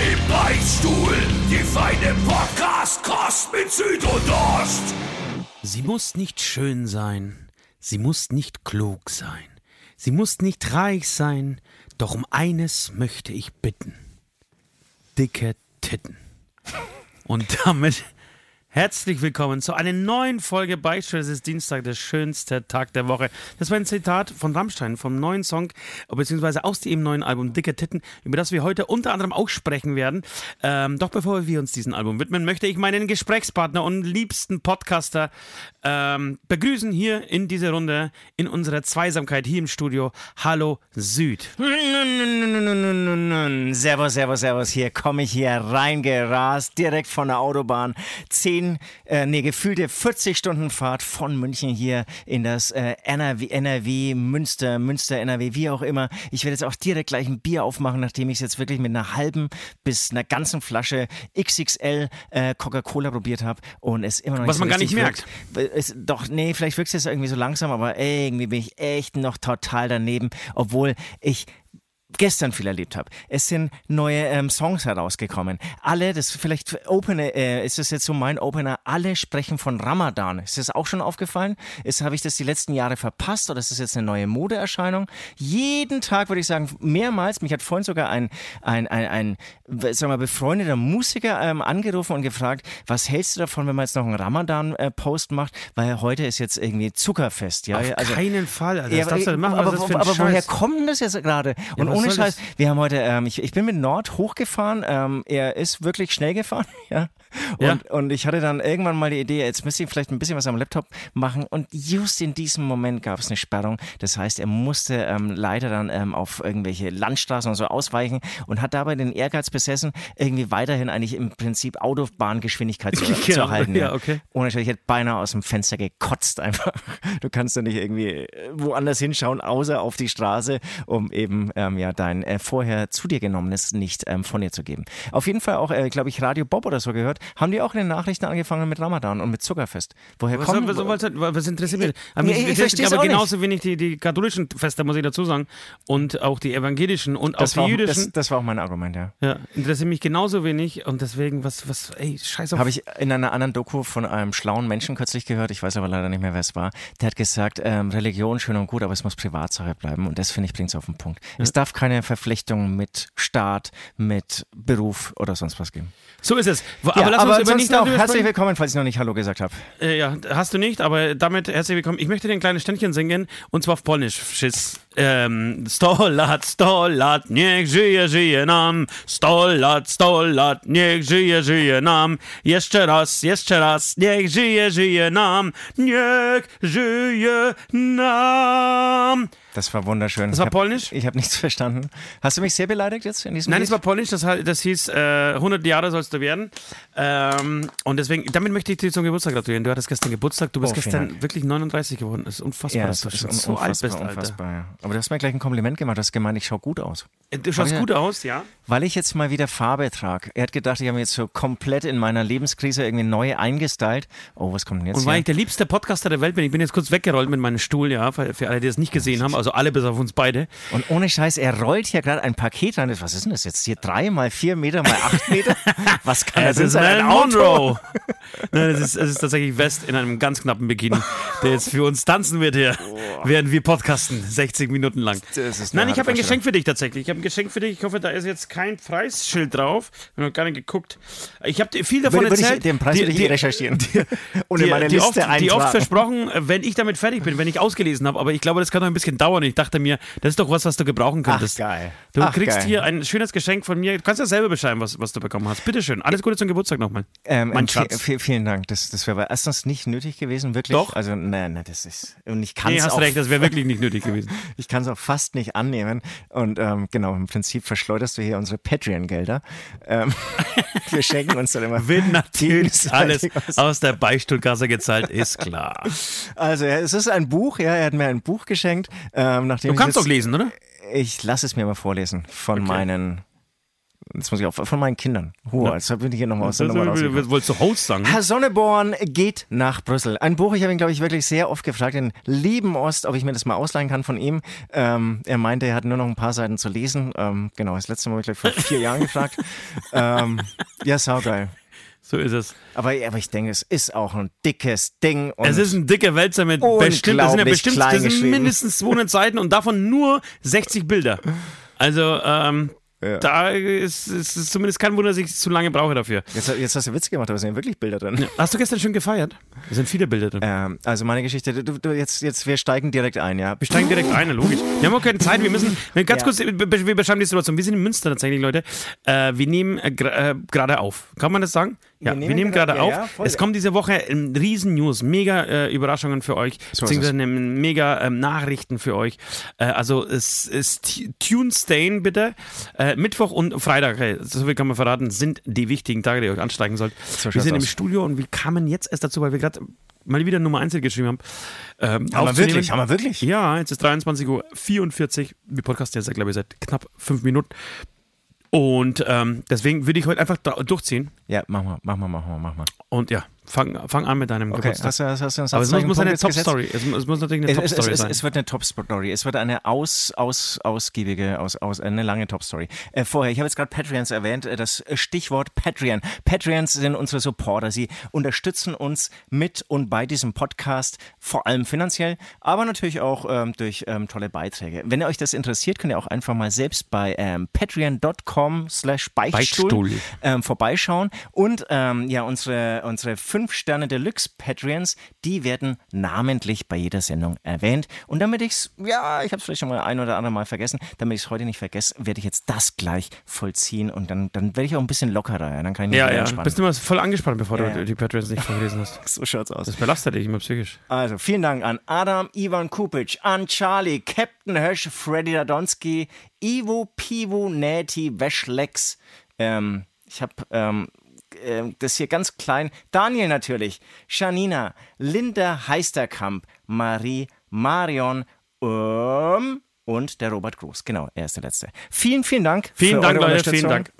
Im Beichtstuhl, die feine Podcast-Kost mit Süd und Ost. Sie muss nicht schön sein, sie muss nicht klug sein, sie muss nicht reich sein, doch um eines möchte ich bitten. Dicke Titten. Und damit herzlich willkommen zu einer neuen Folge Beichtstuhl. Es ist Dienstag, der schönste Tag der Woche. Das war ein Zitat von Rammstein vom neuen Song, beziehungsweise aus dem neuen Album Dicke Titten, über das wir heute unter anderem auch sprechen werden. Ähm, doch bevor wir uns diesem Album widmen, möchte ich meinen Gesprächspartner und liebsten Podcaster ähm, begrüßen hier in dieser Runde, in unserer Zweisamkeit hier im Studio. Hallo Süd. Servus, servus, servus. Hier komme ich hier reingerast, direkt von der Autobahn. Zehn, äh, nee, gefühlte 40 Stunden Fahrt von München hier in das äh, NRW, NRW, Münster, Münster, NRW, wie auch immer. Ich werde jetzt auch direkt gleich ein Bier aufmachen, nachdem ich es jetzt wirklich mit einer halben bis einer ganzen Flasche XXL äh, Coca-Cola probiert habe und es immer noch nicht Was so man gar nicht wirkt. Es, doch, nee, vielleicht wirkt es jetzt irgendwie so langsam, aber irgendwie bin ich echt noch total daneben, obwohl ich gestern viel erlebt habe. Es sind neue ähm, Songs herausgekommen. Alle, das vielleicht Opener, äh, ist das jetzt so mein Opener, alle sprechen von Ramadan. Ist das auch schon aufgefallen? Ist, habe ich das die letzten Jahre verpasst oder ist das jetzt eine neue Modeerscheinung? Jeden Tag würde ich sagen, mehrmals, mich hat vorhin sogar ein, ein, ein, ein sagen wir, befreundeter Musiker ähm, angerufen und gefragt, was hältst du davon, wenn man jetzt noch einen Ramadan-Post macht, weil heute ist jetzt irgendwie Zuckerfest. Ja? Auf also, keinen Fall. Alter. ja, Das darfst du aber, nicht machen. aber, ein aber woher kommt das jetzt gerade? Und was ohne Scheiß, wir haben heute, ähm, ich, ich bin mit Nord hochgefahren, ähm, er ist wirklich schnell gefahren, ja. Und, Ja. und ich hatte dann irgendwann mal die Idee, jetzt müsste ich vielleicht ein bisschen was am Laptop machen und just in diesem Moment gab es eine Sperrung. Das heißt, er musste ähm, leider dann ähm, auf irgendwelche Landstraßen und so ausweichen und hat dabei den Ehrgeiz besessen, irgendwie weiterhin eigentlich im Prinzip Autobahngeschwindigkeit zu, zu Genau, halten. ja, okay. Ohne ich hätte beinahe aus dem Fenster gekotzt einfach. Du kannst ja nicht irgendwie äh, woanders hinschauen, außer auf die Straße, um eben ähm, ja dein äh, vorher zu dir genommenes nicht ähm, von dir zu geben. Auf jeden Fall auch, äh, glaube ich, Radio Bob oder so gehört, haben die auch in den Nachrichten angefangen mit Ramadan und mit Zuckerfest. Woher Was, kommen was, was, was interessiert mich? Aber Nee, mich ich interessiert versteh's aber auch nicht. genauso wenig die, die katholischen Feste, muss ich dazu sagen. Und auch die evangelischen und auch das, die auch, jüdischen. das, das war auch mein Argument, ja. ja, interessiert mich genauso wenig. Und deswegen, was, was, ey, scheiß auf. Habe ich in einer anderen Doku von einem schlauen Menschen kürzlich gehört, ich weiß aber leider nicht mehr, wer es war, der hat gesagt, ähm, Religion schön und gut, aber es muss Privatsache bleiben und das finde ich bringt es auf den Punkt. Es darf keine Verflechtung mit Staat, mit Beruf oder sonst was geben. So ist es. Wo- Ja, aber lass uns über nicht darüber herzlich willkommen, falls ich noch nicht Hallo gesagt habe. Äh, ja, hast du nicht, aber damit herzlich willkommen. Ich möchte dir ein kleines Ständchen singen und zwar auf Polnisch. Schiss. Ähm, sto lat, sto lat, niech żyje, żyje nam. Sto lat, sto lat, niech żyje, żyje nam. Jeszcze raz, jeszcze raz, niech żyje, żyje nam. Niech żyje nam. Das war wunderschön. Das war hab, polnisch? Ich habe nichts verstanden. Hast du mich sehr beleidigt jetzt in diesem Nein, Lied? es war polnisch, das, das hieß äh, 100 Jahre sollst du werden. Ähm, und deswegen, damit möchte ich dir zum Geburtstag gratulieren. Du hattest gestern Geburtstag, du bist Oh, gestern Dank. wirklich 39 geworden. Das ist unfassbar, ja, dass das du ist schon so alt unfassbar, bist, Alter. unfassbar. Ja. Aber du hast mir gleich ein Kompliment gemacht, du hast gemeint, ich schaue gut aus. Äh, Du schaust gut aus, ja. Weil ich jetzt mal wieder Farbe trage. Er hat gedacht, ich habe mich jetzt so komplett in meiner Lebenskrise irgendwie neu eingestylt. Oh, was kommt denn jetzt Und weil hier? ich der liebste Podcaster der Welt bin, ich bin jetzt kurz weggerollt mit meinem Stuhl, ja, für, für alle, die das nicht gesehen haben, also alle bis auf uns beide. Und ohne Scheiß, er rollt hier gerade ein Paket rein. Was ist denn das jetzt? Hier drei mal vier Meter mal acht Meter? Was kann das Es ist ein Monroe. Nein, es ist, es ist tatsächlich West in einem ganz knappen Bikini, der jetzt für uns tanzen wird hier, während wir podcasten, 60 Minuten lang. Nein, ich habe ein. Geschenk für dich tatsächlich. Ich habe ein Geschenk für dich. Ich hoffe, da ist jetzt kein Preisschild drauf. Ich habe noch gar nicht geguckt. Ich habe dir viel davon Würde, würde erzählt. ich, den Preis die- würde ich die- recherchieren. und in die, meine die, Liste oft, die oft versprochen, wenn ich damit fertig bin, wenn ich ausgelesen habe, aber ich glaube, das kann noch ein bisschen dauern. Ich dachte mir, das ist doch was, was du gebrauchen könntest. hast. geil. Du Ach, kriegst geil. hier ein schönes Geschenk von mir. Du kannst ja selber beschreiben, was, was du bekommen hast. Bitteschön. Alles Gute zum Geburtstag nochmal. Ähm, mein Schatz. vi- vielen Dank. Das, das wäre aber erstens nicht nötig gewesen, wirklich. Doch. Also, nein, nein, das ist. Und ich kann Nee, es hast auch, recht, das wäre wirklich nicht nötig gewesen. ich kann es auch fast nicht annehmen. Und ähm, genau, im Prinzip verschleuderst du hier unsere Patreon-Gelder. Ähm, wir schenken uns dann immer. Wird natürlich alles was. aus der Beichtstuhlkasse gezahlt, ist klar. Also, ja, es ist ein Buch, ja, er hat mir ein Buch geschenkt. Ähm, nachdem Du kannst doch lesen, oder? Ich lasse es mir mal vorlesen von meinen. Jetzt muss ich auch von meinen Kindern. Huh, jetzt bin ich hier nochmal aus der Nummer. Wolltest du Host sagen? Herr Sonneborn geht nach Brüssel. Ein Buch, ich habe ihn, glaube ich, wirklich sehr oft gefragt, den lieben Ost, ob ich mir das mal ausleihen kann von ihm. Ähm, er meinte, er hat nur noch ein paar Seiten zu lesen. Ähm, genau, das letzte Mal habe ich, glaube vor vier Jahren gefragt. Ähm, ja, saugeil. So ist es. Aber, aber ich denke, es ist auch ein dickes Ding. Es ist ein dicker Wälzer mit bestimmt, das sind ja bestimmt, das sind mindestens 200 Seiten und davon nur 60 Bilder. Also, ähm, da ist es zumindest kein Wunder, dass ich zu lange brauche dafür. jetzt, jetzt hast du Witz gemacht, aber es sind ja wirklich Bilder drin. Hast du gestern schon gefeiert? Es sind viele Bilder drin. Ähm, also meine Geschichte, du, du, jetzt, jetzt, wir steigen direkt ein, ja. Wir steigen direkt ein, logisch. Wir haben auch keine Zeit, wir müssen, wir- ganz Ja. kurz, wir be- wir beschreiben die Situation. Wir sind in Münster tatsächlich, Leute. Äh, wir nehmen äh, äh, gerade auf. Kann man das sagen? Ja, wir nehmen nehmen, gerade- ja, auf. ja, es ja. kommt diese Woche ähm, riesen News, mega äh, Überraschungen für euch, So beziehungsweise mega ähm, Nachrichten für euch. Äh, also es ist Tune Stain bitte. Äh, Mittwoch und Freitag, hey, so viel kann man verraten, sind die wichtigen Tage, die ihr euch ansteigen sollt. wir sind im aus. Studio und wir kamen jetzt erst dazu, weil wir gerade mal wieder Nummer 1 geschrieben haben. Ähm, Haben wir wirklich? Haben wir wirklich? Ja, jetzt ist 23.44 Uhr. Wir podcasten jetzt, glaube ich, seit knapp fünf Minuten. Und ähm, deswegen würde ich heute einfach durchziehen. Ja, mach mal, mach mal, mach mal, mach mal. Und ja, fang, fang an mit deinem Okay, Geburtstag. hast du, hast, hast du Aber es muss, muss eine Top-Story. Es, es muss natürlich eine Top-Story sein. es wird eine Top-Story. Es wird eine aus, aus, ausgiebige, aus, aus, eine lange Top-Story. Äh, vorher, ich habe jetzt gerade Patreons erwähnt, äh, das Stichwort Patreon. Patreons sind unsere Supporter. Sie unterstützen uns mit und bei diesem Podcast, vor allem finanziell, aber natürlich auch ähm, durch ähm, tolle Beiträge. Wenn ihr euch das interessiert, könnt ihr auch einfach mal selbst bei ähm, patreon.com slash Beichtstuhl Beichtstuhl. ähm, vorbeischauen. Und ähm, ja, unsere, unsere 5-Sterne Deluxe Patreons, die werden namentlich bei jeder Sendung erwähnt. Und damit ich es, ja, ich habe es vielleicht schon mal ein oder andere Mal vergessen, damit ich es heute nicht vergesse, werde ich jetzt das gleich vollziehen und dann, dann werde ich auch ein bisschen lockerer. Ja? Dann kann ich mich ja, ja. entspannen. Bist du mal voll angespannt, bevor Ja, du die Patreons nicht vorgelesen hast. so schaut's aus. Das belastet dich immer psychisch. Also, vielen Dank an Adam Ivan Kupic, an Charlie, Captain Hirsch, Freddy Radonski, Ivo Pivo Näti Weschlex. Ähm, ich habe ähm, ähm, das hier ganz klein. Daniel natürlich, Janina, Linda Heisterkamp, Marie, Marion ähm, und der Robert Groß. Genau, er ist der Letzte. Vielen, vielen Dank. Vielen Dank, Leute. Vielen. Dank.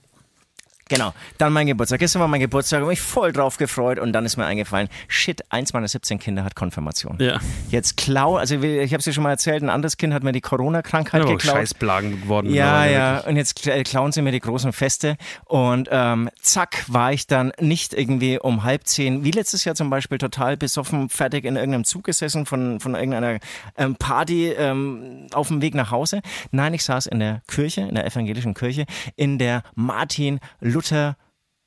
Genau, dann mein Geburtstag. Gestern war mein Geburtstag und mich voll drauf gefreut und dann ist mir eingefallen, shit, eins meiner 17 Kinder hat Konfirmation. Ja. Jetzt klau, also ich habe es dir schon mal erzählt, ein anderes Kind hat mir die Corona-Krankheit Aber geklaut. Scheißplagen geworden. Ja, ja, wirklich. und jetzt kla- klauen sie mir die großen Feste und ähm, zack war ich dann nicht irgendwie um halb zehn, wie letztes Jahr zum Beispiel, total besoffen, fertig in irgendeinem Zug gesessen von, von irgendeiner ähm, Party ähm, auf dem Weg nach Hause. Nein, ich saß in der Kirche, in der evangelischen Kirche, in der Martin-Luther-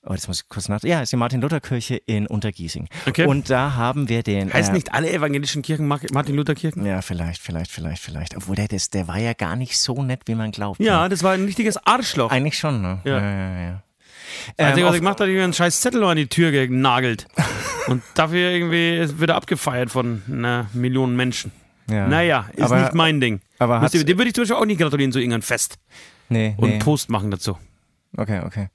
Oh, jetzt muss ich kurz nach. Ja, ist die Martin-Luther-Kirche in Untergiesing. Okay. Und da haben wir den. Heißt äh, nicht alle evangelischen Kirchen Mar- Martin Luther Kirchen? Ja, vielleicht, vielleicht, vielleicht, vielleicht. Obwohl der, das, der war ja gar nicht so nett, wie man glaubt. Ja, das war ein richtiges Arschloch. Eigentlich schon, ne? Ja. ja, ja. ja. Das Einzige, Ähm, was ich gemacht habe, ich einen scheiß Zettel an die Tür genagelt. Und dafür irgendwie wird er abgefeiert von einer Million Menschen. ja. Naja, ist Aber- nicht mein Ding. aber hat's- dem würde ich zum Beispiel auch nicht gratulieren zu irgendeinem Fest Nee, und nee. Post machen dazu. Okay, okay.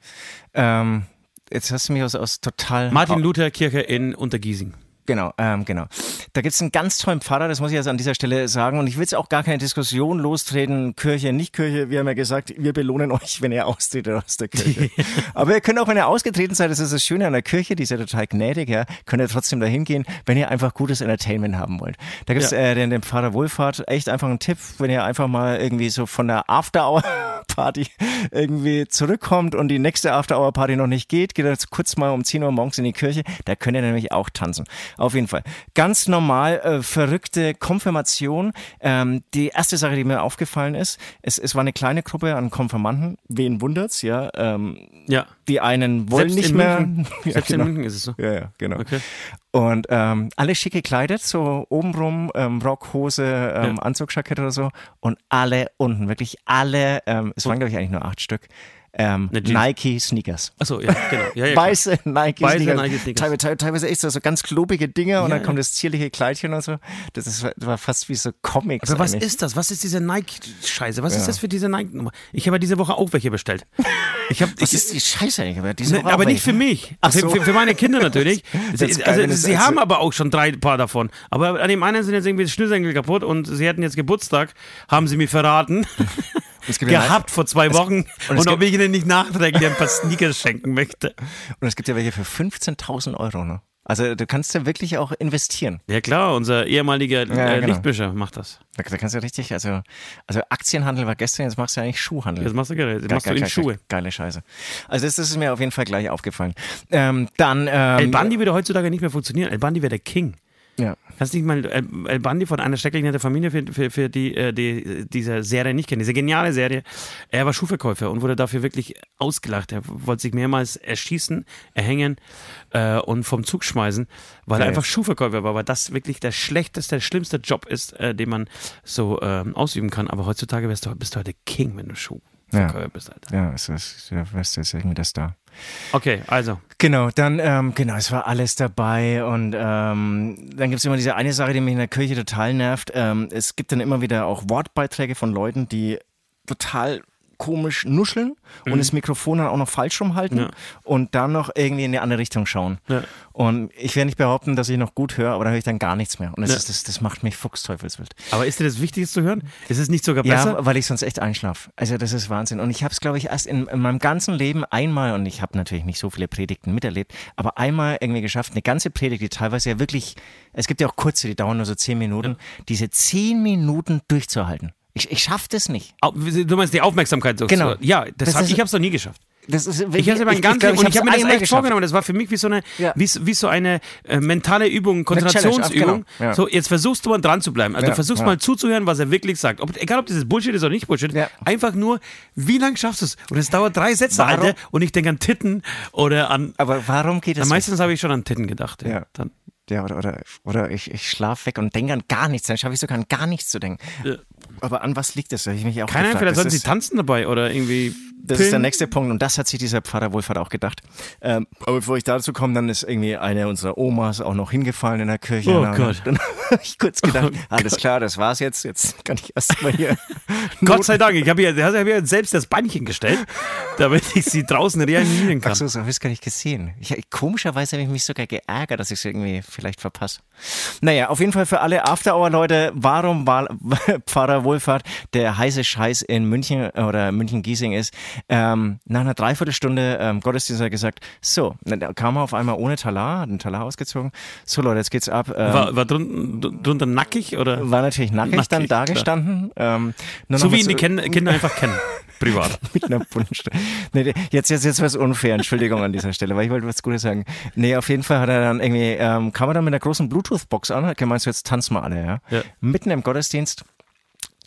Ähm, jetzt hast du mich aus, aus total. Martin Luther Kirche in Untergiesing. Genau, ähm, genau. Da gibt es einen ganz tollen Pfarrer, das muss ich jetzt an dieser Stelle sagen. Und ich will jetzt auch gar keine Diskussion lostreten, Kirche, nicht Kirche. Wir haben ja gesagt, wir belohnen euch, wenn ihr austretet aus der Kirche. Aber ihr könnt auch, wenn ihr ausgetreten seid, das ist das Schöne an der Kirche, die ist ja total gnädig, ja, könnt ihr trotzdem dahin gehen, wenn ihr einfach gutes Entertainment haben wollt. Da gibt es Ja. äh, den, den Pfarrer Wohlfahrt, echt einfach einen Tipp, wenn ihr einfach mal irgendwie so von der After-Hour After-Hour-Party irgendwie zurückkommt und die nächste After-Hour-Party noch nicht geht, geht jetzt kurz mal um 10 Uhr morgens in die Kirche. Da könnt ihr nämlich auch tanzen. Auf jeden Fall. Ganz normal äh, verrückte Konfirmation. Ähm, die erste Sache, die mir aufgefallen ist, es, es war eine kleine Gruppe an Konfirmanden. Wen wundert's, ja? Ähm, Ja. die einen wollen Selbst nicht mehr. München. Ja, Selbst genau. in München ist es so. Ja, ja, genau. Okay. Und ähm, alle schick gekleidet, so obenrum, ähm, Rock, Hose, ähm, Ja. Anzugjackett oder so. Und alle unten, wirklich alle, ähm, es waren glaube ich eigentlich nur acht Stück, ähm. Nike Sneakers. Achso, ja, genau. Ja, ja. Weiße Nike Weiße Sneakers. Nike Sneakers. Teilweise, teil- teilweise echt so, so ganz klobige Dinger und dann kommt das zierliche Kleidchen und so. Das ist, das war fast wie so Comics. Aber was eigentlich. ist das? Was ist diese Nike-Scheiße? Was ist das für diese Nike-Nummer? Ich habe ja diese Woche auch welche bestellt. Ich habe, Was ist die Scheiße eigentlich? Aber, diese Ne, aber nicht für mich. Ach für, so. für, für meine Kinder natürlich. Sie geil, also, es- sie haben aber auch schon drei Paar davon. Aber an dem einen sind jetzt irgendwie die Schnürsenkel kaputt und sie hatten jetzt Geburtstag, haben sie mir verraten. Es gibt ja gehabt vor zwei Wochen. und Und, ob ich ihnen nicht nachträglich ein paar Sneakers schenken möchte. Und es gibt ja welche für 15.000 Euro, ne? Also du kannst ja wirklich auch investieren. Ja klar, unser ehemaliger Ja, äh, genau. Lichtbischer macht das. Da, da kannst du richtig, also, also Aktienhandel war gestern, jetzt machst du eigentlich Schuhhandel. Das machst du Geil, machst du geil, in geil, Schuhe. geil. Geile Scheiße. Also das, das ist mir auf jeden Fall gleich aufgefallen. Ähm, dann ähm, El Bandi würde heutzutage nicht mehr funktionieren. El Bandi wäre der King. Ja. Kannst nicht mal El, El Bandi von einer schrecklichen der Familie für, für, für die, äh, die diese Serie nicht kennen, diese geniale Serie. Er war Schuhverkäufer und wurde dafür wirklich ausgelacht. Er wollte sich mehrmals erschießen, erhängen äh, und vom Zug schmeißen, weil er Geil. einfach Schuhverkäufer war, weil das wirklich der schlechteste, der schlimmste Job ist, äh, den man so ähm, ausüben kann. Aber heutzutage bist du, bist du heute King, wenn du Schuhverkäufer bist, Alter. Ja, es ist, ja, was ist irgendwie das da. Okay, also. Genau, dann, ähm, genau, es war alles dabei und ähm, dann gibt es immer diese eine Sache, die mich in der Kirche total nervt. Ähm, es gibt dann immer wieder auch Wortbeiträge von Leuten, die total komisch nuscheln und das Mikrofon dann auch noch falsch rumhalten Mhm. Ja. und dann noch irgendwie in eine andere Richtung schauen. Ja. Und ich werde nicht behaupten, dass ich noch gut höre, aber da höre ich dann gar nichts mehr. Und das, Ja. ist, das, das macht mich fuchsteufelswild. Aber ist dir das wichtig, es zu hören? Ist es nicht sogar besser? Ja, weil ich sonst echt einschlafe. Also das ist Wahnsinn. Und ich habe es, glaube ich, erst in, in meinem ganzen Leben einmal, und ich habe natürlich nicht so viele Predigten miterlebt, aber einmal irgendwie geschafft, eine ganze Predigt, die teilweise ja wirklich, es gibt ja auch kurze, die dauern nur so zehn Minuten, diese zehn Minuten durchzuhalten. Ich, ich schaffe das nicht. Du meinst die Aufmerksamkeit so. Genau. Ja, das Das hab, ist- ich habe es noch nie geschafft. Das ist Ich habe mein ganzes und ich habe mir das echt geschafft. vorgenommen. Das war für mich wie so eine, Ja. wie, wie so eine äh, mentale Übung, Konzentrationsübung. genau. Ja. So, jetzt versuchst du mal dran zu bleiben. Also Ja, du versuchst mal zuzuhören, was er wirklich sagt. Ob, egal, ob dieses Bullshit ist oder nicht Bullshit. Einfach nur, wie lange schaffst du es? Und es dauert drei Sätze, Warum? Alter. Und ich denke an Titten oder an. Aber warum geht das meistens habe ich schon an Titten gedacht. Ja. Ja. Dann, Ja, oder, oder, oder ich, ich schlafe weg und denke an gar nichts. Dann schaffe ich sogar an gar nichts zu denken. Aber an was liegt das? Ich mich auch keine Ahnung, vielleicht Das sollen sie tanzen dabei oder irgendwie. Das ist der pillen. nächste Punkt und das hat sich dieser Pfarrer Wohlfahrt auch gedacht. Ähm, aber bevor ich dazu komme, dann ist irgendwie eine unserer Omas auch noch hingefallen in der Kirche. Oh Gott. Dann habe ich kurz gedacht, Oh alles klar, das war's jetzt. Jetzt kann ich erstmal hier. Gott sei Dank, ich habe ja, hab ja selbst das Beinchen gestellt, damit ich sie draußen reanimieren kann. Ach so, so habe ich es gar nicht gesehen. Ich, komischerweise habe ich mich sogar geärgert, dass ich es irgendwie vielleicht verpasse. Naja, auf jeden Fall für alle After-Hour-Leute, warum war Pfarrer Wohlfahrt der heiße Scheiß in München oder München-Giesing ist, ähm, nach einer Dreiviertelstunde ähm, Gottesdienst hat er gesagt, so, dann kam er auf einmal ohne Talar, hat einen Talar ausgezogen. So Leute, jetzt geht's ab. Ähm, War, war drunten, drunter nackig oder? war natürlich nackig, Nackig, dann klar. dagestanden. Ähm, So wie ihn die Ken Kinder einfach kennen. Privat. mit einer Buntstifte. Nee, jetzt, jetzt, jetzt was unfair, Entschuldigung an dieser Stelle, weil ich wollte was Gutes sagen. Nee, auf jeden Fall hat er dann irgendwie, ähm, kam er dann mit einer großen Bluetooth-Box an, hat gemeint, so jetzt tanzen wir alle, ja. Ja. Mitten im Gottesdienst.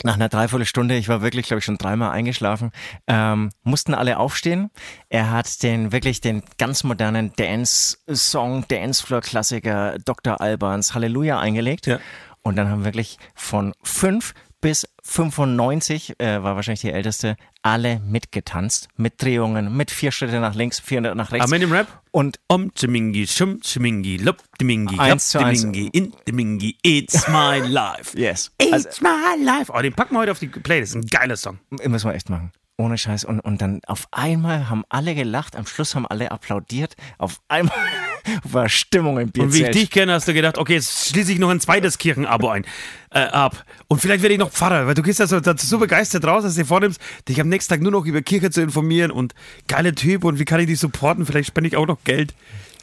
Nach einer Dreiviertelstunde, ich war wirklich, glaube ich, schon dreimal eingeschlafen, ähm, mussten alle aufstehen. Er hat den wirklich den ganz modernen Dance-Song, Dancefloor-Klassiker Dr. Albans Halleluja eingelegt. Ja. Und dann haben wirklich von fünf bis 95, äh, war wahrscheinlich die älteste, alle mitgetanzt. Mit Drehungen, mit vier Schritte nach links, vier nach rechts. Aber mit dem Rap? Und Om Chimingi, Shum Chimingi, Lob Dimingi, Lob Eins zu eins. Dimingi, In Dimingi, It's my life. yes. It's Also, my life. Oh, den packen wir heute auf die Playlist. Ein geiler Song. müssen wir echt machen. Ohne Scheiß. Und, und dann auf einmal haben alle gelacht, am Schluss haben alle applaudiert. Auf einmal war Stimmung im Und wie ich dich kenne, hast du gedacht, okay, jetzt schließe ich noch ein zweites Kirchenabo ein, äh, ab. Und vielleicht werde ich noch Pfarrer, weil du gehst da so, da so begeistert raus, dass du dir vornimmst, dich am nächsten Tag nur noch über Kirche zu informieren und geile Typ und wie kann ich dich supporten? Vielleicht spende ich auch noch Geld.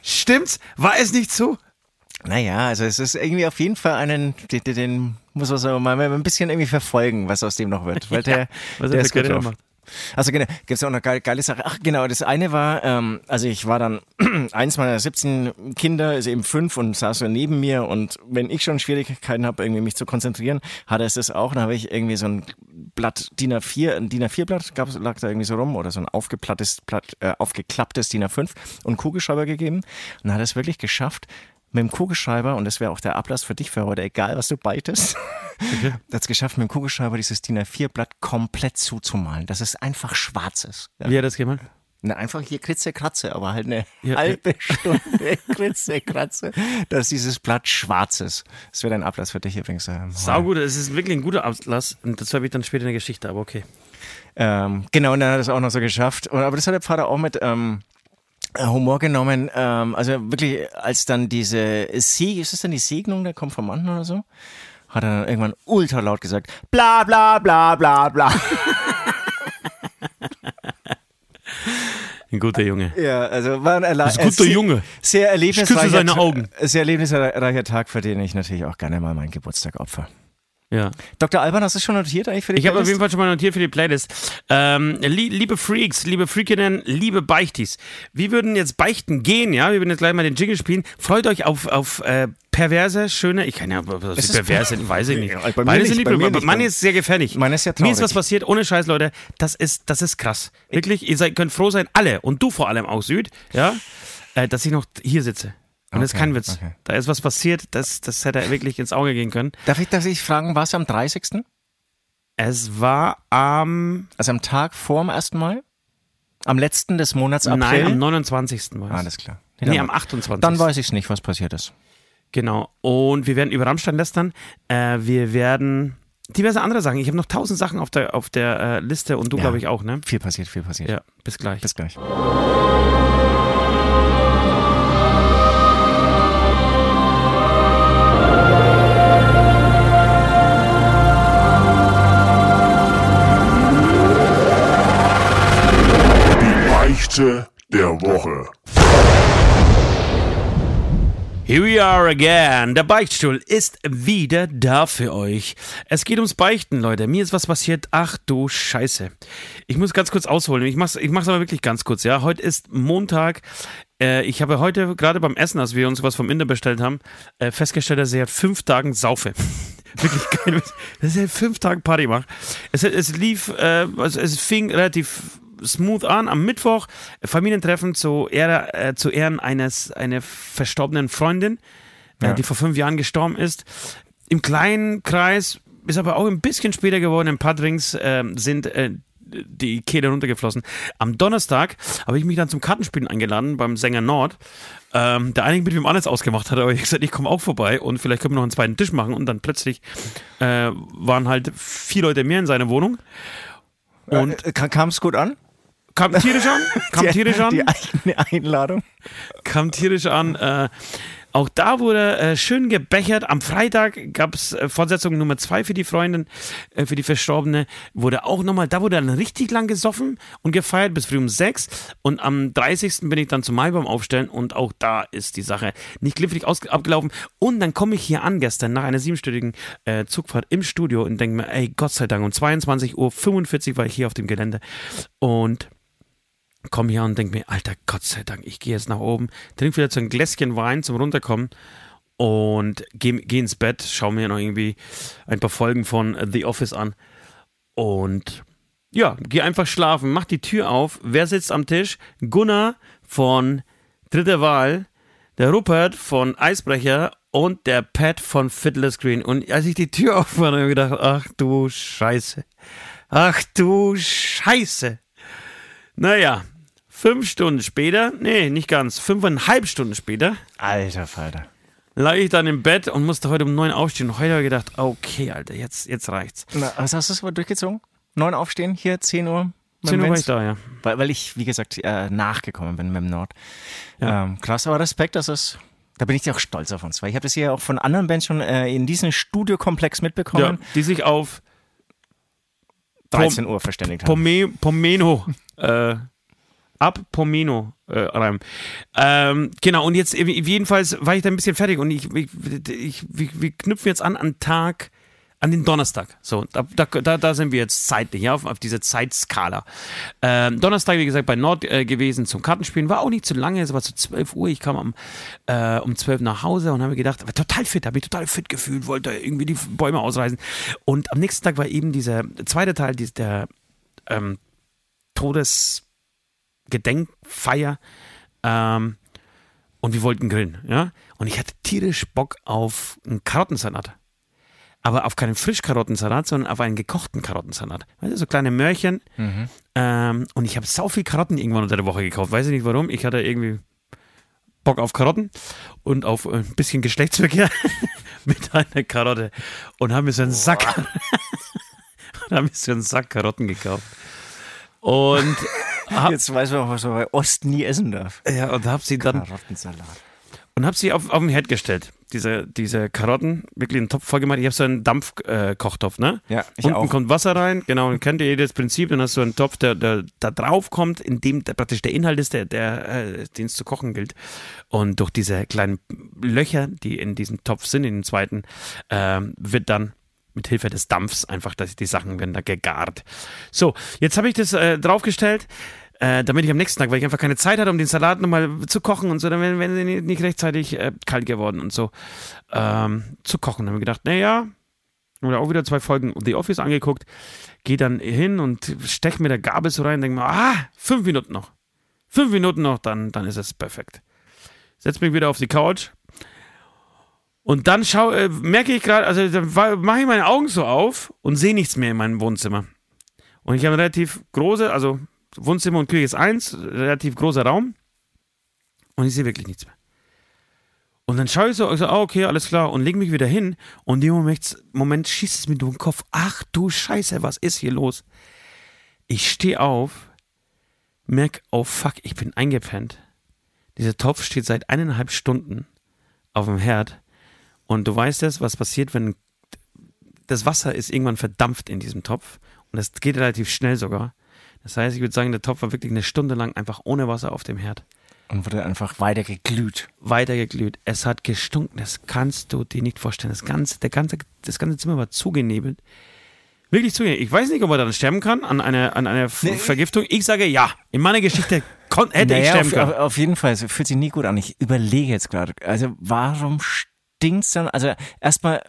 Stimmt's? War es nicht so? Naja, also es ist irgendwie auf jeden Fall einen, den, den- muss man so mal ein bisschen irgendwie verfolgen, was aus dem noch wird. Weil der, was er der ist gut drauf. macht. Also genau, gibt es auch noch geile, geile Sache. Ach genau, das eine war, ähm, also ich war dann, eins meiner 17 Kinder ist eben fünf und saß so neben mir und wenn ich schon Schwierigkeiten habe, irgendwie mich zu konzentrieren, hat er es das auch. Dann habe ich irgendwie so ein Blatt DIN A4, ein DIN A4-Blatt gab's, lag da irgendwie so rum oder so ein aufgeplattes, Blatt, äh, aufgeklapptes DIN A5 und Kugelschreiber gegeben. Und dann hat es wirklich geschafft, mit dem Kugelschreiber, und das wäre auch der Ablass für dich für heute, egal was du beitest, okay. hat es geschafft, mit dem Kugelschreiber dieses DIN A4-Blatt komplett zuzumalen, dass es einfach schwarz ist. Ja. Wie hat das gemacht? Na, einfach hier Kritze, Kratze, aber halt eine ja, halbe Stunde Kritze, Kratze, dass dieses Blatt schwarz ist. Das wäre ein Ablass für dich übrigens. Ähm, Sau gut, es ist wirklich ein guter Ablass und das habe ich dann später in der Geschichte, aber okay. Ähm, genau, und dann hat er es auch noch so geschafft. Und, aber das hat der Pfarrer auch mit, ähm, äh, Humor genommen, ähm, also wirklich, als dann diese Sieg, ist es dann die Segnung der Konformanten oder so? Hat er dann irgendwann ultra laut gesagt, bla bla bla bla bla. Ein guter Junge. Ja, also war ein, ein guter sehr, Junge. Sehr erlebnisreicher, seine Augen. sehr erlebnisreicher Tag, für den ich natürlich auch gerne mal meinen Geburtstag opfer. Ja. Dr. Alban, hast du schon notiert eigentlich für die Ich habe auf jeden Fall schon mal notiert für die Playlist. Ähm, liebe Freaks, liebe Freakinnen, liebe Beichtis, wir würden jetzt beichten gehen, ja? Wir würden jetzt gleich mal den Jingle spielen. Freut euch auf, auf äh, perverse, schöne, ich kann ja, was ist perverse sind, weiß ich nicht. Ja, bei Beide sind lieb, bei meine ist sehr gefährlich. Meine ist ja traurig. Mir ist was passiert, ohne Scheiß, Leute. Das ist, das ist krass. Wirklich, ihr seid, könnt froh sein, alle, und du vor allem auch, Süd, ja? Äh, dass ich noch hier sitze. Und okay, das ist kein Witz. Okay. Da ist was passiert, das, das hätte wirklich ins Auge gehen können. Darf ich, darf ich fragen, war es am 30.? Es war am. Also am Tag vor dem ersten Mal? Am letzten des Monats April? Nein, am 29. war es. Alles klar. Nee, nee am 28. Dann weiß ich nicht, was passiert ist. Genau. Und wir werden über Rammstein lästern. Äh, wir werden diverse andere Sachen. Ich habe noch tausend Sachen auf der, auf der äh, Liste und du, ja, glaube ich, auch, ne? Viel passiert, viel passiert. Ja, bis gleich. Bis gleich. Geschichte der Woche. Here we are again. Der Beichtstuhl ist wieder da für euch. Es geht ums Beichten, Leute. Mir ist was passiert. Ach du Scheiße. Ich muss ganz kurz ausholen. Ich mach's, ich mach's aber wirklich ganz kurz, ja. Heute ist Montag. Äh, ich habe heute gerade beim Essen, als wir uns was vom Inder bestellt haben, äh, festgestellt, dass ich seit fünf Tagen saufe. wirklich geil. Dass ich seit fünf Tagen Party mache. Es, es lief, äh, also es fing relativ smooth an. Am Mittwoch Familientreffen zu, Ehre, äh, zu Ehren eines einer verstorbenen Freundin, äh, ja. die vor fünf Jahren gestorben ist. Im kleinen Kreis ist aber auch ein bisschen später geworden. Ein paar Drinks äh, sind äh, die Kehle runtergeflossen. Am Donnerstag habe ich mich dann zum Kartenspielen eingeladen beim Sänger Nord. Ähm, der einige mit dem alles ausgemacht hat, aber ich gesagt, ich komme auch vorbei und vielleicht können wir noch einen zweiten Tisch machen. Und dann plötzlich äh, waren halt vier Leute mehr in seiner Wohnung. Und äh, kam es gut an? Kam tierisch an. Kam die, tierisch an. Die eigene Einladung. Kam tierisch an. Äh, auch da wurde äh, schön gebechert. Am Freitag gab es äh, Fortsetzung Nummer zwei für die Freundin, äh, für die Verstorbene. Wurde auch nochmal, da wurde dann richtig lang gesoffen und gefeiert bis früh um sechs. Und am 30. bin ich dann zum Maibaum aufstellen und auch da ist die Sache nicht glimpflich abgelaufen. Und dann komme ich hier an gestern nach einer siebenstündigen äh, Zugfahrt im Studio und denke mir, ey, Gott sei Dank, um 22.45 Uhr war ich hier auf dem Gelände und komme hier und denke mir, Alter, Gott sei Dank, ich gehe jetzt nach oben, trinke vielleicht so ein Gläschen Wein zum Runterkommen und gehe geh ins Bett, schaue mir noch irgendwie ein paar Folgen von The Office an und ja, gehe einfach schlafen, mach die Tür auf. Wer sitzt am Tisch? Gunnar von Dritte Wahl, der Rupert von Eisbrecher und der Pat von Fiddler Screen. Und als ich die Tür aufmache, habe ich gedacht, ach du Scheiße. Ach du Scheiße. Naja, fünf Stunden später, nee, nicht ganz, fünfeinhalb Stunden später. Alter Falter. Lag ich dann im Bett und musste heute um neun aufstehen. Und heute habe ich gedacht, okay, Alter, jetzt, jetzt reicht's. Na, was hast du durchgezogen? Neun aufstehen, hier 10 Uhr? 10 Uhr war ich da, ja. Weil, weil ich, wie gesagt, äh, nachgekommen bin mit dem Nord. Ja. Ähm, krass, aber Respekt, dass es da bin ich dir auch stolz auf uns, weil ich habe das ja auch von anderen Bands schon äh, in diesem Studiokomplex mitbekommen. Ja, die sich auf 13 Uhr verständigt haben. Pome, Pomeno äh, ab Pomino äh, rein. Ähm, genau, und jetzt jedenfalls war ich da ein bisschen fertig und ich, ich, ich, wir knüpfen jetzt an an Tag An den Donnerstag. So, da, da, da sind wir jetzt zeitlich, ja, auf, auf dieser Zeitskala. Ähm, Donnerstag, wie gesagt, bei Nord äh, gewesen zum Kartenspielen. War auch nicht zu lange, es war zu 12 Uhr. Ich kam am, äh, um 12 nach Hause und habe mir gedacht, war total fit, habe mich total fit gefühlt, wollte irgendwie die Bäume ausreißen. Und am nächsten Tag war eben dieser zweite Teil dieser, der ähm, Todesgedenkfeier. Ähm, und wir wollten grillen, ja. Und ich hatte tierisch Bock auf einen Karottensalat aber auf keinen Frischkarottensalat, sondern auf einen gekochten Karottensalat. Weißt du, so kleine Möhrchen. Mhm. Ähm, und ich habe sau viel Karotten irgendwann unter der Woche gekauft. Weiß ich nicht warum. Ich hatte irgendwie Bock auf Karotten und auf ein bisschen Geschlechtsverkehr mit einer Karotte. Und habe mir so einen Sack, und habe mir so einen Sack Karotten gekauft. Und jetzt weiß man auch, was man bei Ost nie essen darf. Ja, und habe sie dann Karottensalat und habe sie auf, auf den Herd gestellt. Diese, diese Karotten, wirklich einen Topf voll gemacht. Ich habe so einen Dampfkochtopf, äh, ne? Ja, ich Unten auch. kommt Wasser rein, genau, und kennt ihr das Prinzip, dann hast du einen Topf, der, der da drauf kommt, in dem der, praktisch der Inhalt ist, der, der, äh, den es zu kochen gilt. Und durch diese kleinen Löcher, die in diesem Topf sind, in dem zweiten, äh, wird dann mit Hilfe des Dampfs einfach, dass die Sachen werden da gegart. So, jetzt habe ich das äh, draufgestellt äh, damit ich am nächsten Tag, weil ich einfach keine Zeit hatte, um den Salat nochmal zu kochen und so, dann wären sie nicht rechtzeitig äh, kalt geworden und so ähm, zu kochen. Dann haben wir gedacht, naja, oder auch wieder zwei Folgen The Office angeguckt, gehe dann hin und stech mit der Gabel so rein denke mir, ah, fünf Minuten noch. Fünf Minuten noch, dann, dann ist es perfekt. Setz mich wieder auf die Couch. Und dann schau, äh, merke ich gerade, also mache ich meine Augen so auf und sehe nichts mehr in meinem Wohnzimmer. Und ich habe relativ große, also Wohnzimmer und Küche ist eins, relativ großer Raum. Und ich sehe wirklich nichts mehr. Und dann schaue ich so, ich so, ah, okay, alles klar, und lege mich wieder hin. Und dem Moment, Moment schießt es mir durch den Kopf. Ach du Scheiße, was ist hier los? Ich stehe auf, merke, oh fuck, ich bin eingepennt. Dieser Topf steht seit eineinhalb Stunden auf dem Herd. Und du weißt es, was passiert, wenn das Wasser ist irgendwann verdampft in diesem Topf. Und das geht relativ schnell sogar. Das heißt, ich würde sagen, der Topf war wirklich eine Stunde lang einfach ohne Wasser auf dem Herd. Und wurde einfach weiter geglüht. Weiter geglüht. Es hat gestunken, das kannst du dir nicht vorstellen. Das ganze, der ganze, das ganze Zimmer war zugenebelt. Wirklich zugenebelt. Ich weiß nicht, ob er dann sterben kann an einer, an einer nee. Vergiftung. Ich sage ja. In meiner Geschichte hätte naja, ich sterben auf, können. Auf jeden Fall, es fühlt sich nie gut an. Ich überlege jetzt gerade. Also warum stinkt es dann? Also erstmal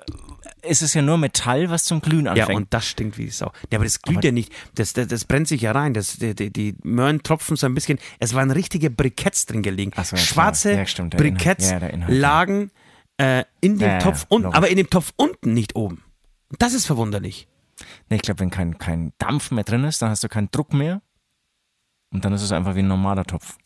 ist es ja nur Metall, was zum Glühen anfängt. Ja, und das stinkt wie Sau. Ja, aber das glüht aber ja nicht. Das, das, das, brennt sich ja rein. Das, die, die, die Möhren tropfen so ein bisschen. Es waren richtige Briketts drin gelegen. So, Schwarze ja, stimmt, Briketts ja, lagen äh, in dem Topf unten, aber in dem Topf unten, nicht oben. Das ist verwunderlich. Nee, ich glaube, wenn kein, kein Dampf mehr drin ist, dann hast du keinen Druck mehr. Und dann ist es einfach wie ein normaler Topf.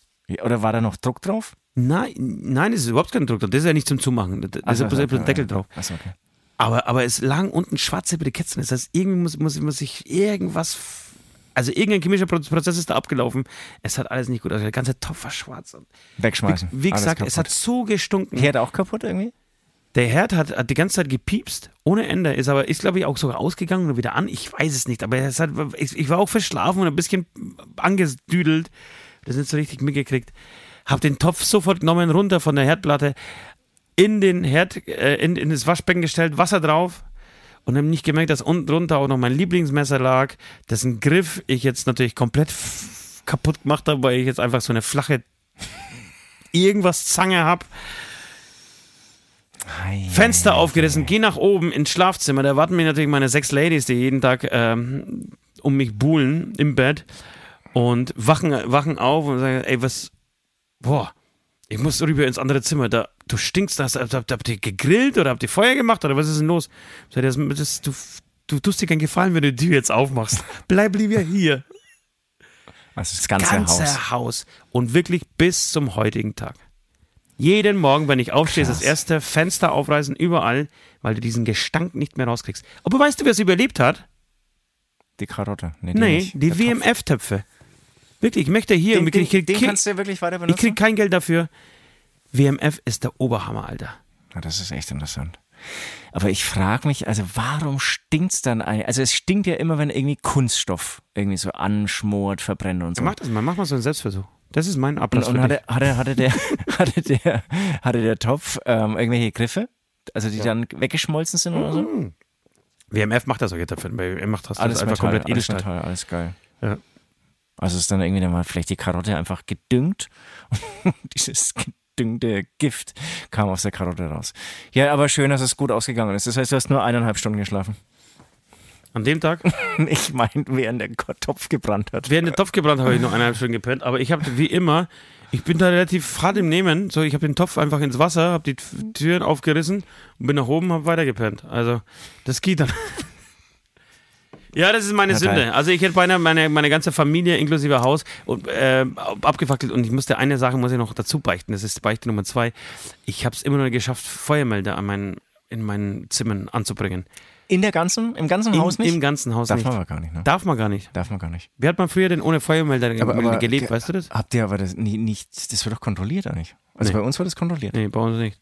Oder war da noch Druck drauf? Nein, nein, es ist überhaupt kein Druck drauf. Das ist ja nicht zum Zumachen. Da ist ja bloß ein Deckel drauf. Achso, okay. Aber, aber es lagen unten schwarze Briketten. Das heißt, irgendwie muss, muss, muss sich irgendwas. Also irgendein chemischer Prozess ist da abgelaufen. Es hat alles nicht gut. Also der ganze Topf war schwarz. Wegschmeißen. Wie, wie gesagt, es hat so gestunken. Herd auch kaputt irgendwie? Der Herd hat, hat die ganze Zeit gepiepst, ohne Ende. Ist aber, ist glaube ich auch sogar ausgegangen und wieder an. Ich weiß es nicht. Aber es hat, ich, ich war auch verschlafen und ein bisschen angedüdelt. Das nicht so richtig mitgekriegt. Hab den Topf sofort genommen, runter von der Herdplatte, in den Herd, äh, in, in das Waschbecken gestellt, Wasser drauf und habe nicht gemerkt, dass unten drunter auch noch mein Lieblingsmesser lag, dessen Griff ich jetzt natürlich komplett kaputt gemacht habe, weil ich jetzt einfach so eine flache irgendwas Zange habe. Fenster aufgerissen, geh nach oben ins Schlafzimmer. Da warten mir natürlich meine sechs Ladies, die jeden Tag ähm, um mich buhlen im Bett und wachen, wachen auf und sagen: Ey, was, boah, ich muss rüber ins andere Zimmer. Da, du stinkst, hast, habt, habt ihr gegrillt oder habt ihr Feuer gemacht oder was ist denn los? Das, das, du, du tust dir keinen Gefallen, wenn du die jetzt aufmachst. Bleib lieber hier. Also das ganze, ganze Haus. Haus. Und wirklich bis zum heutigen Tag. Jeden Morgen, wenn ich aufstehe, Krass. das erste Fenster aufreißen, überall, weil du diesen Gestank nicht mehr rauskriegst. Aber weißt du, wer es überlebt hat? Die Karotte. Nee, die, nee, die WMF-Töpfe. Wirklich, ich möchte hier. Den, ich krieg, den kannst du wirklich weiter benutzen? Ich kriege kein Geld dafür. WMF ist der Oberhammer, Alter. Ja, das ist echt interessant. Aber ich frage mich, also warum stinkt's dann eigentlich? Also es stinkt ja immer, wenn irgendwie Kunststoff irgendwie so anschmort, verbrennt und so. Ja, mach das mal, mach mal so einen Selbstversuch. Das ist mein Ablass. Und, und hatte, hatte, hatte, der, hatte, der, hatte der Topf ähm, irgendwelche Griffe? Also die ja. dann weggeschmolzen sind oder so? Mhm. WMF macht das auch jetzt dafür. Bei WMF macht das, Alles das einfach Metall, komplett alles Edelstahl. Metall, alles geil. Ja. Also ist dann irgendwie dann mal vielleicht die Karotte einfach gedüngt. Dieses gedüngte Gift kam aus der Karotte raus. Ja, aber schön, dass es gut ausgegangen ist. Das heißt, du hast nur eineinhalb Stunden geschlafen. An dem Tag, Ich meine, während der Topf gebrannt hat. während der Topf gebrannt habe ich noch eineinhalb Stunden gepennt, aber ich habe wie immer, ich bin da relativ hart im Nehmen. So, ich habe den Topf einfach ins Wasser, habe die Türen aufgerissen und bin nach oben, habe weitergepennt. Also, das geht dann. Ja, das ist meine Sünde. Also ich hätte beinahe meine, meine ganze Familie inklusive Haus und, äh, abgefackelt und ich musste eine Sache muss ich noch dazu beichten. Das ist Beichte Nummer zwei. Ich habe es immer noch nicht geschafft, Feuermelder an meinen, in meinen Zimmern anzubringen. In der ganzen, im ganzen Im, Haus nicht? Im ganzen Haus Darf nicht. man aber gar nicht, ne? Darf man gar nicht. Darf man gar nicht. Wie hat man früher denn ohne Feuermelder Aber- aber- gelebt, weißt du das? Habt ihr aber das nie, nicht, das wird doch kontrolliert eigentlich. Also Nee. bei uns wird das kontrolliert. Nee, bei uns nicht.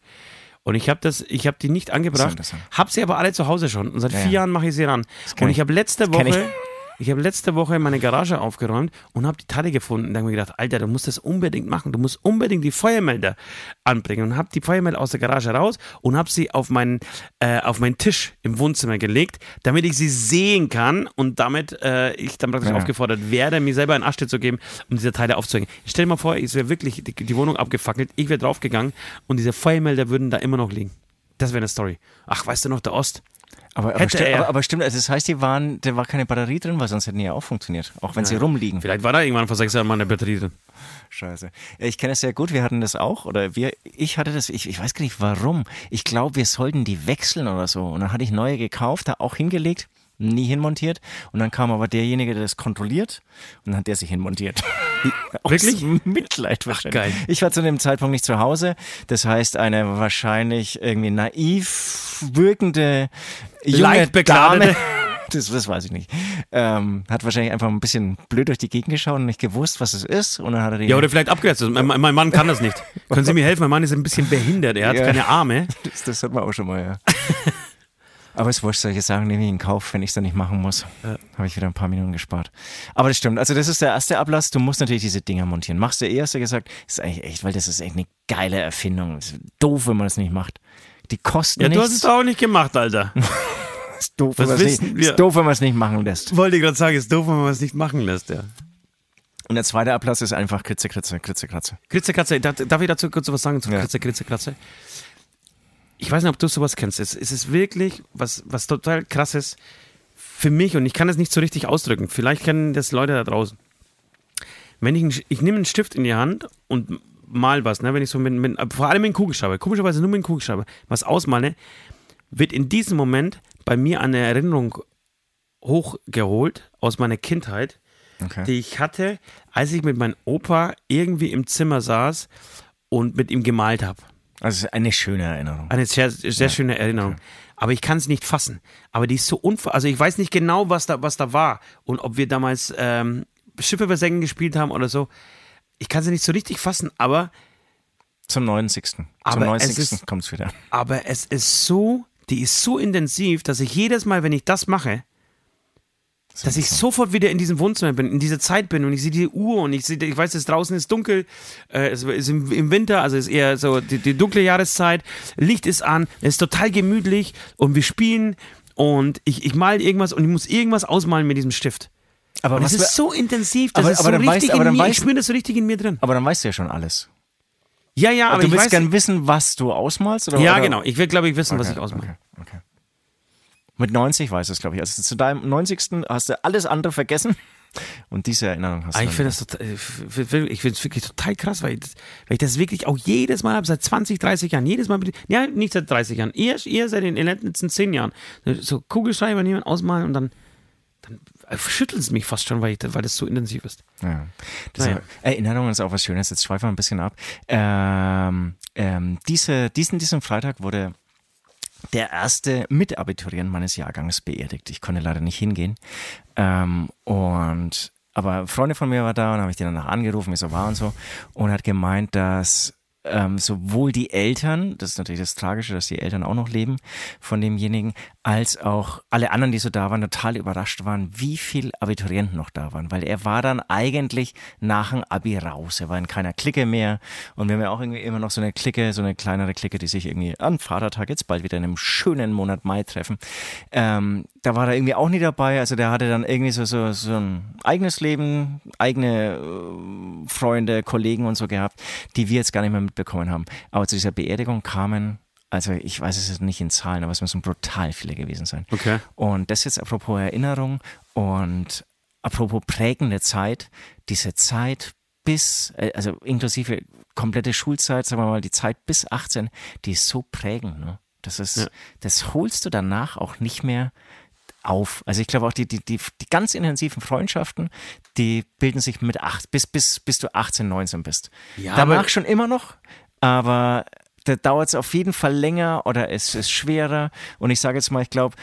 Und ich habe das, ich habe die nicht angebracht, habe sie aber alle zu Hause schon. Und seit Ja, vier ja. Jahren mache ich sie ran. Und ich. habe letzte. Woche, ich habe letzte Woche meine Garage aufgeräumt und habe die Teile gefunden. Und dann habe ich gedacht, Alter, du musst das unbedingt machen. Du musst unbedingt die Feuermelder anbringen. Und habe die Feuermelder aus der Garage raus und habe sie auf meinen, äh, auf meinen Tisch im Wohnzimmer gelegt, damit ich sie sehen kann und damit äh, ich dann praktisch Ja. aufgefordert werde, mir selber einen Asche zu geben, um diese Teile aufzuhängen. Stell dir mal vor, es wäre wirklich die, die Wohnung abgefackelt, ich wäre draufgegangen und diese Feuermelder würden da immer noch liegen. Das wäre eine Story. Ach, weißt du noch, der Ost? Aber, aber, Hätte sti er. aber, aber stimmt, also das heißt, die waren, da war keine Batterie drin, weil sonst hätten die ja auch funktioniert. Auch wenn sie rumliegen. Vielleicht war da irgendwann vor sechs Jahren mal eine Batterie drin. Scheiße. Ja, Ich kenne es sehr gut, wir hatten das auch, oder wir, ich hatte das, ich, ich weiß gar nicht warum. Ich glaube, wir sollten die wechseln oder so. Und dann hatte ich neue gekauft, da auch hingelegt, nie hinmontiert. Und dann kam aber derjenige, der das kontrolliert, und dann hat der sich hinmontiert. Wirklich? Mitleid wahrscheinlich. geil. Ich war zu dem Zeitpunkt nicht zu Hause. Das heißt, eine wahrscheinlich irgendwie naiv wirkende junge. Dame. Das, das weiß ich nicht. Ähm, hat wahrscheinlich einfach ein bisschen blöd durch die Gegend geschaut und nicht gewusst, was es ist. Und dann hat er die Ja, oder vielleicht abgekürzt. Mein, mein Mann kann das nicht. Können Sie mir helfen? Mein Mann ist ein bisschen behindert. Er hat Ja. keine Arme. Das, das hat man auch schon mal, ja. Aber es wurscht, solche Sachen nehme ich in Kauf, wenn ich es dann nicht machen muss. Habe ich wieder ein paar Minuten gespart. Aber das stimmt. Also, das ist der erste Ablass. Du musst natürlich diese Dinger montieren. Machst du eh, hast du gesagt. ist eigentlich echt, weil das ist echt eine geile Erfindung. Es ist doof, wenn man das nicht macht. Die kosten Ja, du nichts. hast es auch nicht gemacht, Alter. ist doof, Das wenn man es wissen nicht, wir. ist doof, wenn man es nicht machen lässt. Wollte gerade sagen, ist doof, wenn man es nicht machen lässt, ja. Und der zweite Ablass ist einfach Kritze, Kritze, Kritze, Kratze. Kritze, Kratze, darf, darf ich dazu kurz was sagen zu Ja. Kritze, Kritze, Kratze? Ich weiß nicht, ob du sowas kennst. Es, es ist wirklich was, was total krasses für mich und ich kann es nicht so richtig ausdrücken. Vielleicht kennen das Leute da draußen. Wenn ich, ich nehme einen Stift in die Hand und mal was, ne, wenn ich so mit, mit vor allem mit Kugelschreiber, komischerweise nur mit einem Kugelschreiber, was ausmale, wird in diesem Moment bei mir eine Erinnerung hochgeholt aus meiner Kindheit, Okay. die ich hatte, als ich mit meinem Opa irgendwie im Zimmer saß und mit ihm gemalt habe. Also eine schöne Erinnerung. Eine sehr, sehr schöne Erinnerung. Aber ich kann es nicht fassen. Aber die ist so unver... Also ich weiß nicht genau, was da, was da war. Und ob wir damals ähm, Schiffe versenken gespielt haben oder so. Ich kann sie nicht so richtig fassen, aber, Zum 90. Aber Zum es 90. ist- kommt es wieder. aber es ist so... Die ist so intensiv, dass ich jedes Mal, wenn ich das mache, dass ich sofort wieder in diesem Wohnzimmer bin, in dieser Zeit bin und ich sehe die Uhr und ich sehe, ich weiß, es draußen ist dunkel, äh, es ist im, im Winter, also es ist eher so die, die dunkle Jahreszeit, Licht ist an, es ist total gemütlich und wir spielen und ich, ich mal irgendwas und ich muss irgendwas ausmalen mit diesem Stift. Aber Und was ist so intensiv, das Aber- ist aber so dann richtig weißt- aber in dann mir, ich spüre das so richtig in mir drin. Aber dann weißt du ja schon alles. Ja, ja, aber du ich willst gern wissen, was du ausmalst? Oder, ja oder? genau, ich will glaube ich wissen, was Okay, ich ausmache. Okay, okay. Mit 90 weißt du es, glaube ich. Also zu deinem 90. hast du alles andere vergessen und diese Erinnerung hast Ah, du. ich dann finde das total, ich finde es wirklich total krass, weil ich, das, weil ich das wirklich auch jedes Mal habe, seit 20, 30 Jahren, jedes Mal, ja, nicht seit 30 Jahren, eher, eher seit den letzten 10 Jahren. So Kugelschreiber nehmen, ausmalen und dann, dann schüttelt es mich fast schon, weil, ich, weil das so intensiv ist. Ja. Naja. ist, Erinnerung ist auch was Schönes. Jetzt schweifen wir ein bisschen ab. Ähm, ähm, diese, diesen, diesen Freitag wurde der erste Mitabiturient meines Jahrgangs beerdigt. Ich konnte leider nicht hingehen. Ähm, und aber Freunde von mir war da und habe ich die danach angerufen, wie so war und so. Und hat gemeint, dass ähm, sowohl die Eltern, das ist natürlich das Tragische, dass die Eltern auch noch leben von demjenigen, als auch alle anderen, die so da waren, total überrascht waren, wie viel Abiturienten noch da waren, weil er war dann eigentlich nach dem Abi raus. Er war in keiner Clique mehr und wir haben ja auch irgendwie immer noch so eine Clique, so eine kleinere Clique, die sich irgendwie an Vatertag jetzt bald wieder in einem schönen Monat Mai treffen. Ähm, da war er irgendwie auch nie dabei, also der hatte dann irgendwie so, so, so ein eigenes Leben, eigene äh, Freunde, Kollegen und so gehabt, die wir jetzt gar nicht mehr mitbekommen haben. Aber zu dieser Beerdigung kamen also ich weiß es nicht in Zahlen, aber es müssen brutal viele gewesen sein. Okay. Und das jetzt apropos Erinnerung und apropos prägende Zeit, diese Zeit bis, äh, also inklusive komplette Schulzeit, sagen wir mal, die Zeit bis 18, die ist so prägend. Ne? Das ist, Ja. das holst du danach auch nicht mehr auf. Also ich glaube auch die, die, die, die ganz intensiven Freundschaften, die bilden sich mit acht, bis, bis, bis du 18, 19 bist. Ja, Danach aber- schon immer noch, aber da dauert es auf jeden Fall länger oder es ist schwerer. Und ich sage jetzt mal, ich glaube,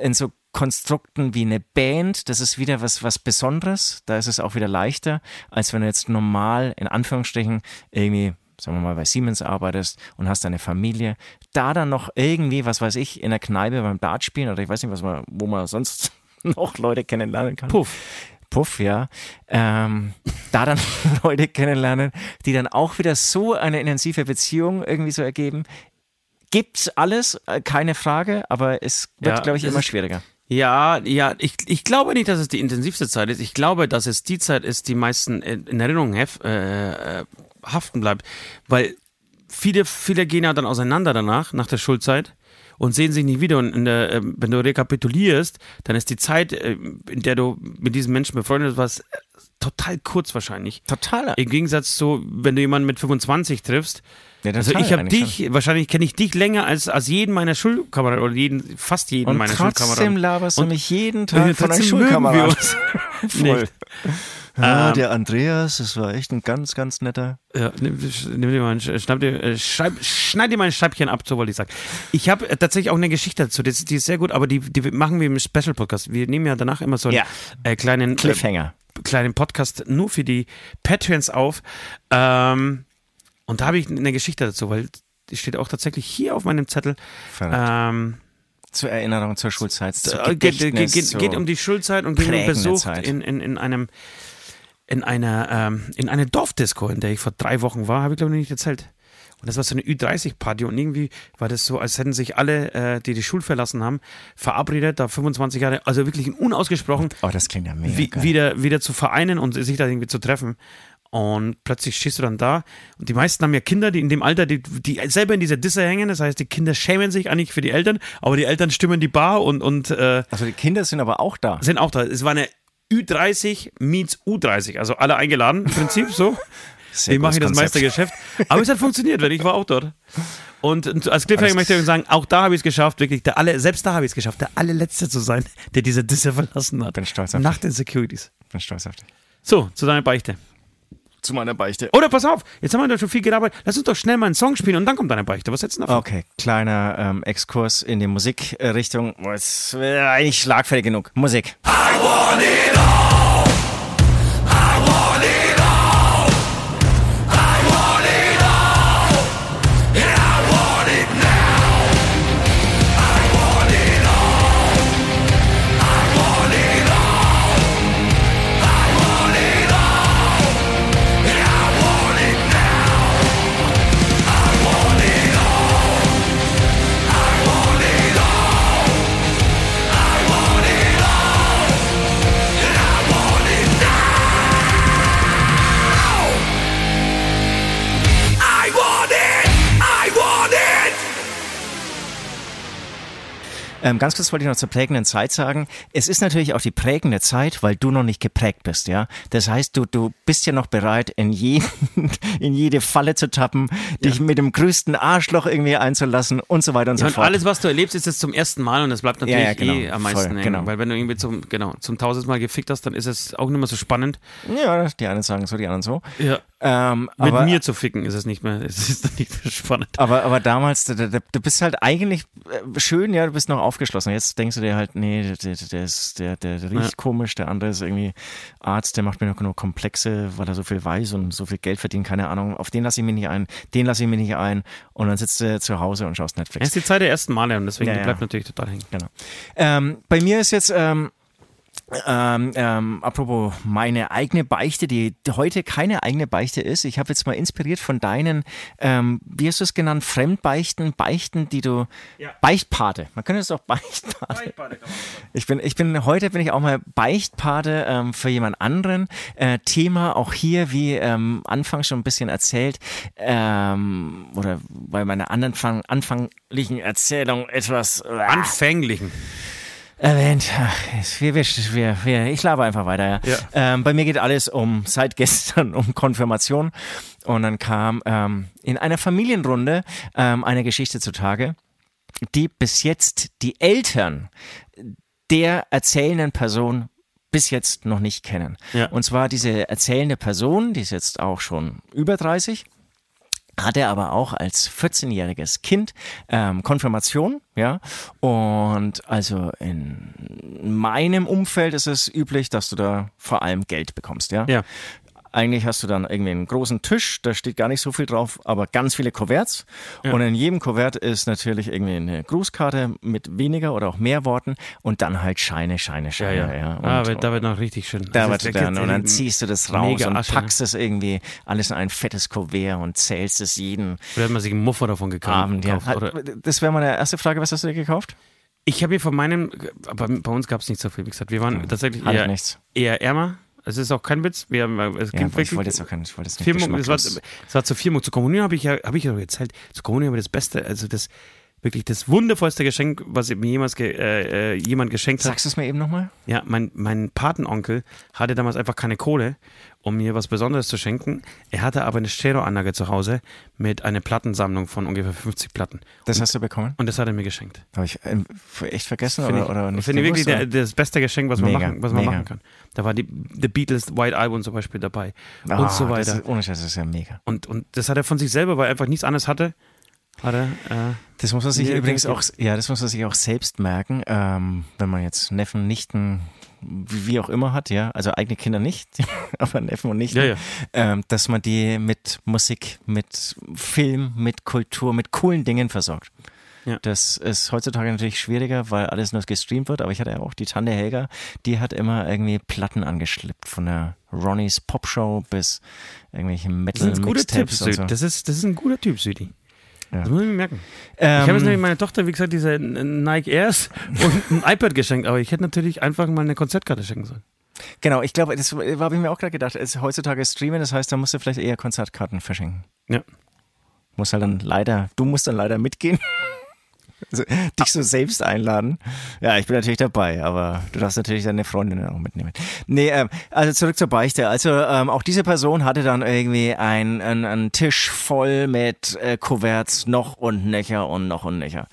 in so Konstrukten wie eine Band, das ist wieder was, was Besonderes. Da ist es auch wieder leichter, als wenn du jetzt normal, in Anführungsstrichen, irgendwie, sagen wir mal, bei Siemens arbeitest und hast deine Familie. Da dann noch irgendwie, was weiß ich, in der Kneipe beim Dart spielen oder ich weiß nicht, was man, wo man sonst noch Leute kennenlernen kann. Puff. Puff, ja, ähm, da dann Leute kennenlernen, die dann auch wieder so eine intensive Beziehung irgendwie so ergeben. Gibt's alles, äh, keine Frage, aber es wird, Ja, glaube ich, immer schwieriger. Ja, ja, ich, ich glaube nicht, dass es die intensivste Zeit ist. Ich glaube, dass es die Zeit ist, die meisten in in Erinnerung hef, äh, äh, haften bleibt. Weil viele, viele gehen ja dann auseinander danach, nach der Schulzeit und sehen sich nicht wieder. Und der, äh, wenn du rekapitulierst, dann ist die Zeit, äh, in der du mit diesen Menschen befreundet warst, äh, total kurz wahrscheinlich. Total. Im Gegensatz zu, wenn du jemanden mit 25 triffst. Ja, Also ich habe dich, wahrscheinlich kenne ich dich länger als, als jeden meiner Schulkameraden oder jeden, fast jeden Und meiner trotzdem Schulkameraden. laberst du Und- mich jeden Und Tag von deinen trotzdem Schulkameraden. Voll. Ja, Ähm, der Andreas, das war echt ein ganz, ganz netter. Ja, nimm, nimm dir mal ein, Sch- schnapp dir, äh, schreib, schneid dir mal ein Scheibchen ab, so wollte ich sagen. Ich habe äh, tatsächlich auch eine Geschichte dazu, die, ist- die ist sehr gut, aber die, die machen wir im Special-Podcast. Wir nehmen ja danach immer so einen Ja. äh, kleinen, äh, Cliffhanger. kleinen Podcast nur für die Patreons auf. Ähm, und da habe ich eine Geschichte dazu, weil die steht auch tatsächlich hier auf meinem Zettel. Ähm, zur Erinnerung zur Schulzeit. Zu äh, geht, geht, geht, geht um die Schulzeit und ging um Besuch Zeit. in, in, in einem in einer ähm, in einer Dorfdisco, in der ich vor drei Wochen war, habe ich glaube ich nicht erzählt. Und das war so eine Ü30-Party und irgendwie war das so, als hätten sich alle, äh, die die Schule verlassen haben, verabredet, da 25 Jahre, also wirklich unausgesprochen, Oh, das klingt ja mega wie, wieder, wieder zu vereinen und sich da irgendwie zu treffen. Und plötzlich stehst du dann da und die meisten haben ja Kinder, die in dem Alter, die, die selber in dieser Disse hängen. Das heißt, die Kinder schämen sich eigentlich für die Eltern, aber die Eltern stimmen die Bar und, und äh, Also die Kinder sind aber auch da. sind auch da. Es war eine Ü30 meets U30, also alle eingeladen im Prinzip so. Sehr Wie mache ich das. Meistergeschäft? Aber es hat funktioniert, weil ich war auch dort. Und, als Cliffhanger möchte ich sagen, auch da habe ich es geschafft, wirklich, der alle, selbst da habe ich es geschafft, der allerletzte zu sein, der diese Disse verlassen hat. Bin stolz auf Nach dich. den Securities. Bin stolz auf dich. So, zu deiner Beichte. Zu meiner Beichte. Oder pass auf, jetzt haben wir doch schon viel gelabert. Lass uns doch schnell mal einen Song spielen und dann kommt deine Beichte. Was hältst du davon? Okay, kleiner ähm, Exkurs in die Musikrichtung. Es wäre eigentlich schlagfertig genug. Musik. I want it all. Ähm, ganz kurz wollte ich noch zur prägenden Zeit sagen. Es ist natürlich auch die prägende Zeit, weil du noch nicht geprägt bist, ja. Das heißt, du, du bist ja noch bereit, in, jeden, in jede Falle zu tappen, dich mit dem größten Arschloch irgendwie einzulassen und so weiter und Ja, so und fort. alles, was du erlebst, ist jetzt zum ersten Mal und das bleibt natürlich Ja, ja, genau. eh am meisten Voll, genau. Weil wenn du irgendwie zum, genau, zum tausendmal gefickt hast, dann ist es auch nicht mehr so spannend. ja, die einen sagen so, die anderen so. Ja. Ähm, Mit aber, mir zu ficken ist es nicht mehr, es ist nicht mehr spannend. aber, aber damals, du, du, du bist halt eigentlich äh, schön, ja, du bist noch aufgeschlossen. Jetzt denkst du dir halt, nee, der, der, der, ist, der, der riecht Ja. komisch, der andere ist irgendwie Arzt, der macht mir noch nur Komplexe, weil er so viel weiß und so viel Geld verdient, keine Ahnung. Auf den lasse ich mich nicht ein, den lasse ich mich nicht ein. Und dann sitzt du zu Hause und schaust Es Netflix. ist die Zeit der ersten Male und deswegen ja. bleibt natürlich total hängen. Genau. Ähm, bei mir ist jetzt, ähm, ähm, ähm, apropos meine eigene Beichte, die heute keine eigene Beichte ist. Ich habe jetzt mal inspiriert von deinen, ähm, wie hast du es genannt, Fremdbeichten, Beichten, die du, Ja. Beichtpate. Man könnte es auch Beichtpate. Ich bin, ich bin, heute bin ich auch mal Beichtpate ähm, für jemand anderen. Äh, Thema auch hier, wie ähm, anfangs schon ein bisschen erzählt, ähm, oder bei meiner anderen Fang, anfanglichen Erzählung etwas äh, Anfänglichen. Erwähnt. Ach, wir, wir, wir, ich laber einfach weiter. Ja. Ja. Ähm, bei mir geht alles um seit gestern um Konfirmation und dann kam ähm, in einer Familienrunde ähm, eine Geschichte zutage, die bis jetzt die Eltern der erzählenden Person bis jetzt noch nicht kennen. Ja. Und zwar diese erzählende Person, die ist jetzt auch schon über 30 hatte aber auch als 14-jähriges Kind ähm, Konfirmation, ja. Und also in meinem Umfeld ist es üblich, dass du da vor allem Geld bekommst, ja. Ja. Eigentlich hast du dann irgendwie einen großen Tisch, da steht gar nicht so viel drauf, aber ganz viele Kuverts. Und in jedem Kuvert ist natürlich irgendwie eine Grußkarte mit weniger oder auch mehr Worten und dann halt Scheine, Scheine, Ja, Scheine. ja. ja. Und, ah, wird, da wird noch richtig schön. da wird dann, und dann ziehst du das raus und Asche, packst es irgendwie alles in ein fettes Kuvert und zählst es jeden Oder hat man sich einen Muffer davon gekauft? Abend. Ja. oder? Das wäre meine erste Frage. Was hast du dir gekauft? Ich habe hier von meinem, aber bei uns gab es nicht so viel. Wie gesagt, wir waren tatsächlich Hatte ich eher, nichts. eher ärmer. Es ist auch kein Witz. Wir haben, es Ja, ging ich wirklich, wollte jetzt auch kein, ich wollte jetzt nicht Firmung, es war, es war zur Firmung. Zur Kommunion habe ich ja, habe ich ja erzählt. Zur Kommunion habe ich das Beste, also das wirklich das wundervollste Geschenk, was mir jemals ge, äh, äh, jemand geschenkt hat. Sagst du es mir eben nochmal? Ja, mein, mein Patenonkel hatte damals einfach keine Kohle, um mir was Besonderes zu schenken. Er hatte aber eine Stereoanlage zu Hause mit einer Plattensammlung von ungefähr 50 Platten. Das hast du bekommen? Und das hat er mir geschenkt. Habe ich ähm, echt vergessen Finde oder, oder ich, nicht finde ich wirklich oder? der, das beste Geschenk, was man, Mega, machen, was man mega. machen kann. Da war die The Beatles White Album zum Beispiel dabei Ah, und so Das weiter. ist, ohne Scheiß, das ist ja mega. Und, und das hat er von sich selber, weil er einfach nichts anderes hatte. Hat er, äh, Das muss man sich übrigens auch, ja, das muss man sich auch selbst merken, ähm, wenn man jetzt Neffen, Nichten, wie auch immer hat, ja, also eigene Kinder nicht, aber Neffen und Nichten, Ja, ja. Ähm, dass man die mit Musik, mit Film, mit Kultur, mit coolen Dingen versorgt. Ja. Das ist heutzutage natürlich schwieriger, weil alles nur gestreamt wird, aber ich hatte ja auch die Tante Helga, die hat immer irgendwie Platten angeschleppt, von der Ronnies Popshow bis irgendwelche das und Süd. so. Das, ist, das ist ein guter Typ, Südi. Ja. Das muss ich mir merken. Ähm, ich habe jetzt nämlich meiner Tochter, wie gesagt, diese Nike Airs und ein iPad geschenkt, aber ich hätte natürlich einfach mal eine Konzertkarte schenken sollen. Genau, ich glaube, das habe ich mir auch gerade gedacht. Es ist heutzutage Streamen, das heißt, da musst du vielleicht eher Konzertkarten verschenken. Ja. Muss halt dann leider, du musst dann leider mitgehen. Dich so selbst einladen. Ja, ich bin natürlich dabei, aber du darfst natürlich deine Freundin auch mitnehmen. Nee, ähm, also zurück zur Beichte. Also ähm, auch diese Person hatte dann irgendwie einen einen Tisch voll mit äh, Kuverts, noch und nöcher und noch und nöcher.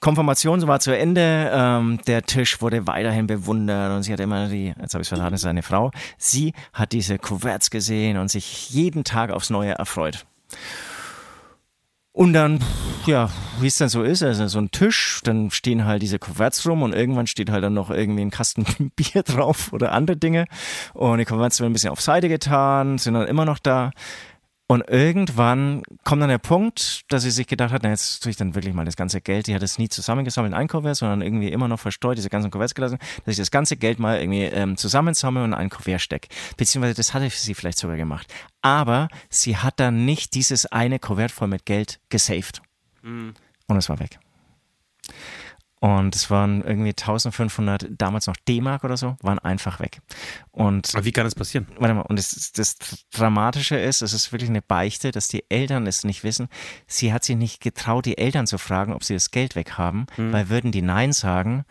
Konfirmation war zu Ende, ähm, der Tisch wurde weiterhin bewundert und sie hat immer die, jetzt habe ich es verraten, es ist eine Frau, sie hat diese Kuverts gesehen und sich jeden Tag aufs Neue erfreut. Und dann, ja, wie es dann so ist, also so ein Tisch, dann stehen halt diese Kuverts rum und irgendwann steht halt dann noch irgendwie ein Kasten Bier drauf oder andere Dinge. Und die Kuverts werden ein bisschen auf Seite getan, sind dann immer noch da. Und irgendwann kommt dann der Punkt, dass sie sich gedacht hat, na jetzt tue ich dann wirklich mal das ganze Geld, die hat es nie zusammengesammelt in ein Kuvert, sondern irgendwie immer noch verstreut, diese ganzen Kuverts gelassen, dass ich das ganze Geld mal irgendwie ähm, zusammensammle und in ein Kuvert stecke. Beziehungsweise das hatte sie vielleicht sogar gemacht. Aber sie hat dann nicht dieses eine Kuvert voll mit Geld gesaved. Und es war weg. Und es waren irgendwie 1500, damals noch D-Mark oder so, waren einfach weg. Und Aber wie kann das passieren? warte mal, und das, das Dramatische ist, es ist wirklich eine Beichte, dass die Eltern es nicht wissen. Sie hat sich nicht getraut, die Eltern zu fragen, ob sie das Geld weghaben, weil würden die Nein sagen,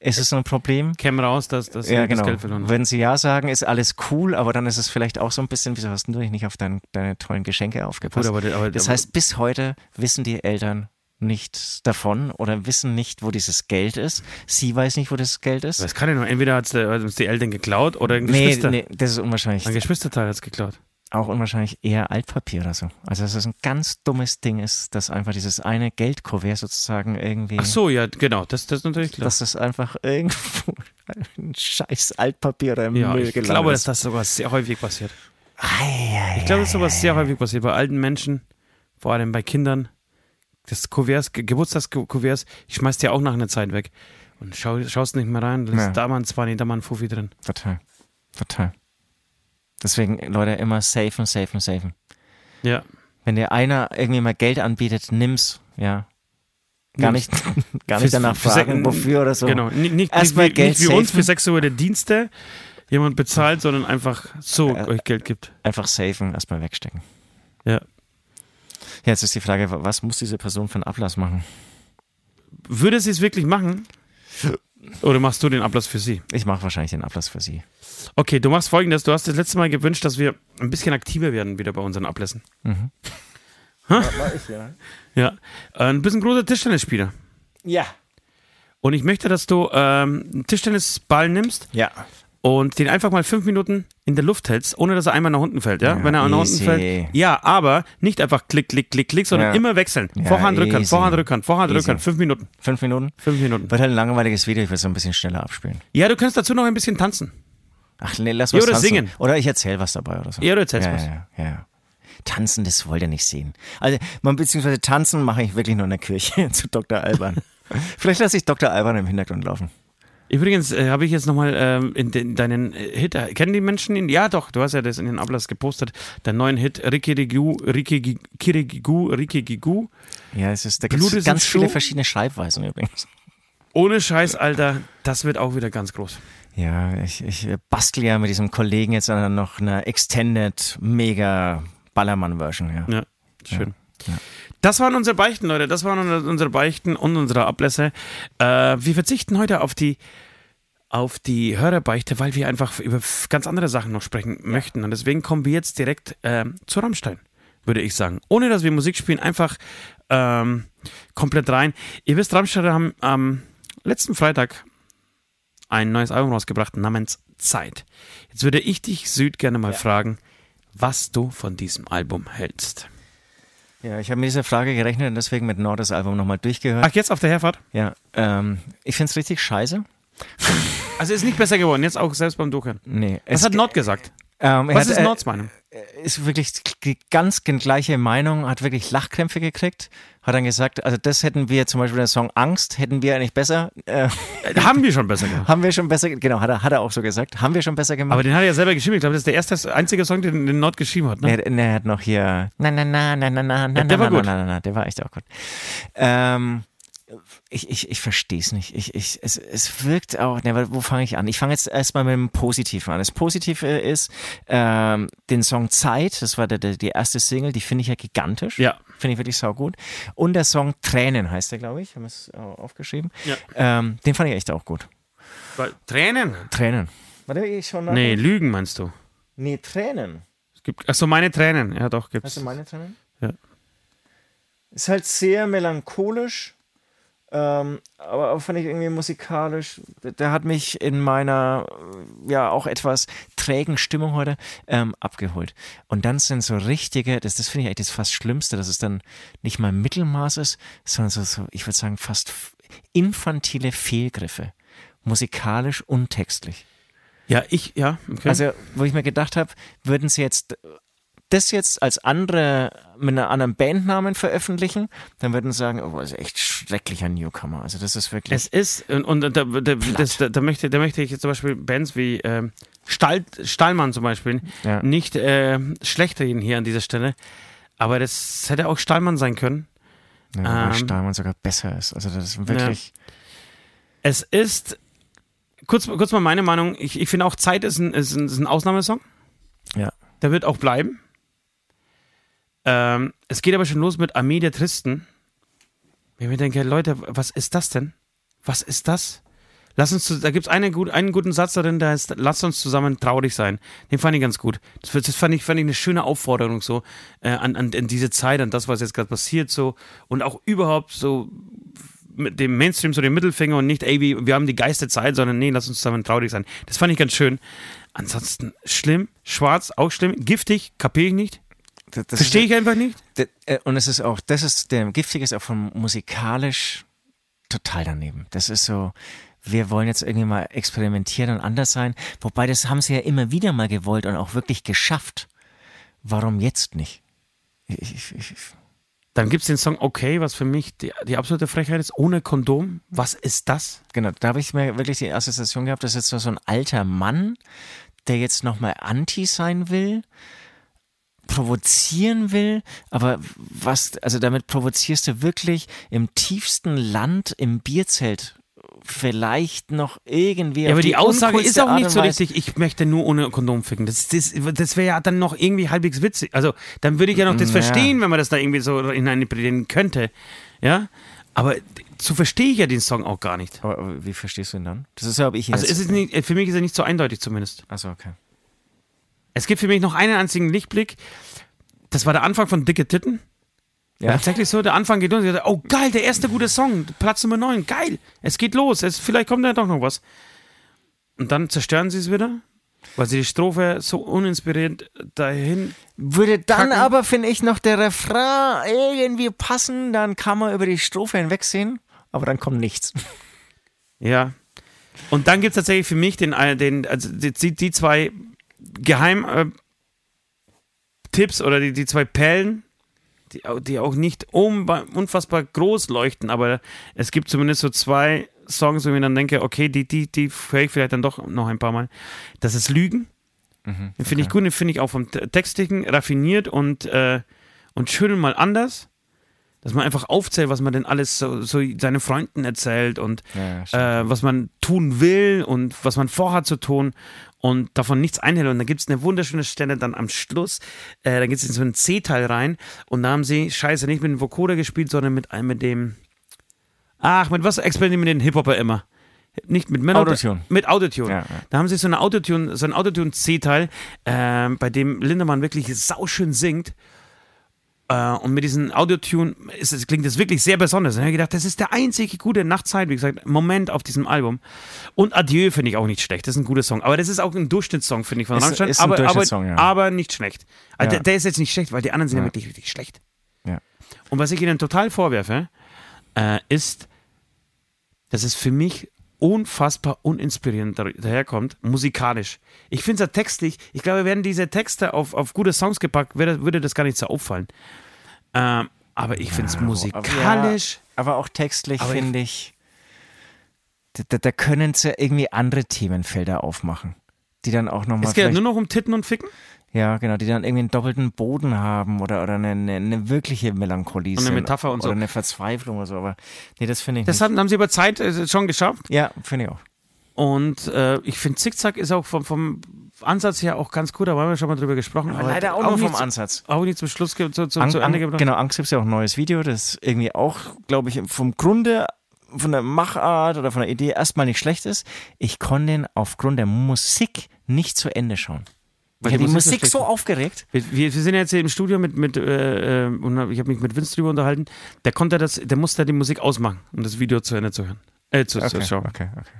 ist es ein Problem. Käme raus, dass, dass Ja, wir das genau. Geld verloren haben. Würden sie Ja sagen, ist alles cool, aber dann ist es vielleicht auch so ein bisschen, wieso hast du nicht auf dein, deine tollen Geschenke aufgepasst? Gut, aber- aber- das heißt, bis heute wissen die Eltern nicht davon oder wissen nicht, wo dieses Geld ist. Sie weiß nicht, wo das Geld ist. Das kann ja nur, entweder hat es die Eltern geklaut oder ein Nee, Geschwister. nee, das ist unwahrscheinlich. Ein Geschwisterteil hat es geklaut. auch unwahrscheinlich eher Altpapier oder so. Also dass es ein ganz dummes Ding ist, dass einfach dieses eine Geldkuvert sozusagen irgendwie. Ach so, ja, genau, das, das ist natürlich klar. Dass das einfach irgendwo ein scheiß Altpapier oder im ja, Müll ich gelandet glaube, dass ist. das sogar sehr häufig passiert. Ei, Ich glaube, dass sowas sehr häufig passiert bei alten Menschen, vor allem bei Kindern. Das Kuverts, Ge- Geburtstagskuverts, ich schmeiß dir auch nach einer Zeit weg. Und schau, schaust nicht mehr rein, Ja. da mal ein 20, da mal ein Fuffi drin. Total. Total. Deswegen, Leute, immer safen, safen, safen. Ja. Wenn dir einer irgendwie mal Geld anbietet, nimm's, ja. Gar nicht, gar nicht danach fragen, wofür oder so. Genau. Nicht, nicht, nicht, Erstmal wie, Geld nicht wie uns für sexuelle Dienste jemand bezahlt, sondern einfach so euch Geld gibt. Einfach safen, erstmal wegstecken. Ja. Jetzt ist die Frage, was muss diese Person für einen Ablass machen? Würde sie es wirklich machen? Oder machst du den Ablass für sie? Ich mache wahrscheinlich den Ablass für sie. Okay, du machst folgendes. Du hast das letzte Mal gewünscht, dass wir ein bisschen aktiver werden wieder bei unseren Ablässen. Ja. Äh, Ein bisschen großer Tischtennisspieler. Ja. Und ich möchte, dass du ähm, einen Tischtennisball nimmst Ja. Und den einfach mal fünf Minuten in der Luft hältst, ohne dass er einmal nach unten fällt, ja? Ja, Wenn er nach unten fällt. Ja, aber nicht einfach klick, klick, klick, klick, sondern Ja. immer wechseln. Ja, Vorhand, Rückhand, easy. Vorhand, Rückhand, Vorhand, Easy. Rückhand. Fünf Minuten. Fünf Minuten? Fünf Minuten. Wird halt ein langweiliges Video, ich will es so ein bisschen schneller abspielen. Ja, du kannst dazu noch ein bisschen tanzen. Ach nee, lass Ja, was oder tanzen. singen. Oder ich erzähle was dabei oder so. Ja, du erzählst ja, was. Ja, ja, ja. Tanzen, das wollt ihr nicht sehen. Also, man, beziehungsweise tanzen mache ich wirklich nur in der Kirche zu Dr. Alban. Vielleicht lasse ich Dr. Alban im Hintergrund laufen. Übrigens äh, habe ich jetzt nochmal ähm, in den, deinen äh, Hit, äh, kennen die Menschen ihn? Ja, doch, du hast ja das in den Ablass gepostet, deinen neuen Hit, Rikirigu, Rikirigu, Kirigigu, Rikirigu. Ja, es ist, da gibt es ganz viele verschiedene Schreibweisen übrigens. Ohne Scheiß, Alter, das wird auch wieder ganz groß. Ja, ich, ich bastel ja mit diesem Kollegen jetzt an noch eine Extended Mega Ballermann-Version. Ja. Ja, schön. Ja. Das waren unsere Beichten, Leute. Das waren unsere- Beichten und unsere Ablässe. Äh, wir verzichten heute auf die, auf die Hörerbeichte, weil wir einfach über ganz andere Sachen noch sprechen möchten. Und deswegen kommen wir jetzt direkt ähm, zu Rammstein, würde ich sagen. Ohne dass wir Musik spielen, einfach ähm, komplett rein. Ihr wisst, Rammstein haben am letzten Freitag ein neues Album rausgebracht namens Zeit. Jetzt würde ich dich, Süd, gerne mal fragen, was du von diesem Album hältst. Ja, ich habe mit dieser Frage gerechnet und deswegen mit Nord das Album nochmal durchgehört. Ach, jetzt auf der Herfahrt? Ja, ähm, ich finde es richtig scheiße. Also ist nicht besser geworden, jetzt auch selbst beim Durchhören. Nee. Was es hat Nord gesagt? Ähm, Was hat, ist äh, Nords Meinung? ist wirklich die ganz gleiche Meinung, hat wirklich Lachkrämpfe gekriegt, hat dann gesagt, also das hätten wir zum Beispiel den Song Angst, hätten wir eigentlich besser, äh, Äh, Haben wir schon besser gemacht. haben wir schon besser, genau, hat er, hat er auch so gesagt, haben wir schon besser gemacht. Aber den hat er ja selber geschrieben. Ich glaube, das ist der erste, einzige Song, den, den Nord geschrieben hat. Ne? Nee, er hat noch hier. Na, na, na, na, na, na, na, der war na, gut. Na, na, na, der war echt auch gut. Ähm, ich ich, ich verstehe es nicht. Ich, ich, es, es wirkt auch, ne, wo fange ich an? Ich fange jetzt erstmal mit dem Positiven an. Das Positive ist, ähm, den Song Zeit, das war der, der, die erste Single, die finde ich ja gigantisch. Ja. Finde ich wirklich saugut. Und der Song Tränen heißt der, glaube ich. Haben wir es äh, aufgeschrieben. Ja. Ähm, den fand ich echt auch gut. Weil- Tränen? Tränen. Warte, ich schon nach. Nee, Lügen meinst du? Nee, Tränen. Es gibt, ach so, meine Tränen. Ja, doch, Hast gibt's. du meine Tränen? Ja. Ist halt sehr melancholisch, ähm, aber auch fand ich irgendwie musikalisch. Der, hat mich in meiner, ja, auch etwas trägen Stimmung heute ähm, abgeholt. Und dann sind so richtige, das, das finde ich eigentlich das fast Schlimmste, dass es dann nicht mal Mittelmaß ist, sondern so, so ich würde sagen, fast infantile Fehlgriffe. Musikalisch und textlich. Ja, ich, ja, okay. Also, wo ich mir gedacht habe, würden sie jetzt das jetzt als andere mit einer anderen Bandnamen veröffentlichen, dann würden sie sagen, oh, das ist echt schrecklicher Newcomer. Also das ist wirklich. es ist, und, und da, da, das, da, da, möchte, da möchte ich jetzt zum Beispiel Bands wie ähm, Stahl, Stahlmann zum Beispiel Ja. nicht äh, schlecht reden hier an dieser Stelle. Aber das hätte auch Stahlmann sein können. ja, ähm, Stahlmann sogar besser ist. Also das ist wirklich. Es ist, kurz, kurz mal meine Meinung, ich, ich finde auch Zeit ist ein, ist, ein, ist ein Ausnahmesong. Ja. Der wird auch bleiben. Ähm, es geht aber schon los mit Armee der Tristen. Ich mir denke, Leute, was ist das denn? Was ist das? Lass uns, da gibt es eine einen guten Satz darin, der heißt, lass uns zusammen traurig sein. Den fand ich ganz gut. Das, das fand, ich, fand ich eine schöne Aufforderung so äh, an, an, an diese Zeit, an das, was jetzt gerade passiert so und auch überhaupt so mit dem Mainstream so den Mittelfinger und nicht, ey, wir, haben die geiste Zeit, sondern nee, lass uns zusammen traurig sein. Das fand ich ganz schön. Ansonsten schlimm, schwarz, auch schlimm, giftig, kapiere ich nicht. Das- das Verstehe ich einfach nicht. D- äh, Und es ist auch, das ist, der Giftige ist auch von musikalisch total daneben. Das ist so, wir wollen jetzt irgendwie mal experimentieren und anders sein. Wobei, das haben sie ja immer wieder mal gewollt und auch wirklich geschafft. Warum jetzt nicht? Ich, ich, ich, Dann gibt es den Song Okay, was für mich die, die absolute Frechheit ist, ohne Kondom. Was ist das? genau, da habe ich mir wirklich die Assoziation gehabt, das ist jetzt so ein alter Mann, der jetzt nochmal anti sein will, provozieren will, aber was, also damit provozierst du wirklich im tiefsten Land im Bierzelt vielleicht noch irgendwie. Ja, aber die, Aussage uncoolste ist auch nicht so richtig, ich möchte nur ohne Kondom ficken. Das, das, das wäre ja dann noch irgendwie halbwegs witzig. Also, dann würde ich ja noch das Ja. verstehen, wenn man das da irgendwie so hineinpredigen könnte. Ja? Aber so verstehe ich ja den Song auch gar nicht. Aber, aber wie verstehst du ihn dann? Das ist ja, ob ich ihn Also, ist es nicht, für mich ist er nicht so eindeutig zumindest. Achso, okay. Es gibt für mich noch einen einzigen Lichtblick. Das war der Anfang von Dicke Titten. Ja. Tatsächlich so, der Anfang geht los. Oh, geil, der erste gute Song. Platz Nummer 9. Geil. Es geht los. Es, vielleicht kommt da doch noch was. Und dann zerstören sie es wieder, weil sie die Strophe so uninspiriert dahin. Würde dann Kacken. aber, finde ich, noch der Refrain irgendwie passen, dann kann man über die Strophe hinwegsehen, aber dann kommt nichts. Ja. Und dann gibt es tatsächlich für mich den, äh, den also die, die zwei Geheim äh, oder die, die zwei Perlen, die, die auch nicht unfassbar groß leuchten, aber es gibt zumindest so zwei Songs, wo ich mir dann denke, okay, die, die, die höre ich vielleicht dann doch noch ein paar Mal. Das ist Lügen. Den finde ich gut, den finde ich auch vom Te- Textlichen raffiniert und, äh, und schön mal anders. Dass man einfach aufzählt, was man denn alles so, so seinen Freunden erzählt und Ja, äh, was man tun will und was man vorhat zu tun und davon nichts einhält. Und da gibt es eine wunderschöne Stelle dann am Schluss. Äh, da geht es in so einen C-Teil rein und da haben sie, scheiße, nicht mit dem Vocoder gespielt, sondern mit, einem- mit dem. Ach, mit was experimentieren den Hip-Hopper immer? Nicht mit Melodie. Autotune. Mit Autotune. Ja, ja. Da haben sie so eine Autotune, so ein Autotune-C-Teil, ähm, bei dem Lindemann wirklich sauschön singt. Äh, und mit diesem Autotune ist es, klingt das wirklich sehr besonders. Und ich habe gedacht, das ist der einzige gute Nachtzeit, wie gesagt, Moment auf diesem Album. Und Adieu finde ich auch nicht schlecht. Das ist ein guter Song. Aber das ist auch ein Durchschnittssong, finde ich, von Ist- Rammstein. ist ein aber, aber, ja. aber nicht schlecht. Also Ja. der, der ist jetzt nicht schlecht, weil die anderen sind ja, Ja. wirklich, wirklich schlecht. Ja. Und was ich ihnen total vorwerfe, äh, ist, dass es für mich unfassbar uninspirierend da- daherkommt, musikalisch. Ich finde es ja textlich, ich glaube, werden diese Texte auf, auf gute Songs gepackt, würde, würde das gar nicht so auffallen. Ähm, aber ich finde es musikalisch. Aber auch textlich Aber ich- finde ich, da, da, können sie irgendwie andere Themenfelder aufmachen. Die dann auch nochmal. Es geht ja nur noch um Titten und Ficken Ja, genau, die dann irgendwie einen doppelten Boden haben oder, oder eine, eine, eine wirkliche Melancholie Und eine. Metapher und so. Oder eine Verzweiflung oder so, aber nee, das finde ich Das nicht. haben, haben sie über Zeit äh, schon geschafft. Ja, finde ich auch. Und äh, ich finde, Zickzack ist auch vom, vom Ansatz her auch ganz gut, da haben wir schon mal drüber gesprochen. Aber leider auch nur nicht vom Ansatz. Auch nicht zum Schluss zu, zu, zu Ende gebracht. genau, Angst gibt es ja auch ein neues Video, das irgendwie auch, glaube ich, vom Grunde, von der Machart oder von der Idee erstmal nicht schlecht ist. Ich konnte den aufgrund der Musik nicht zu Ende schauen. Weil ich die habe die Musik so Musik aufgeregt. Wir, wir wir sind jetzt hier im Studio mit, mit äh, äh, und ich habe mich mit Vince drüber unterhalten. Der konnte das, der musste die Musik ausmachen, um das Video zu Ende zu hören. Äh, zu, zu schauen. okay, okay.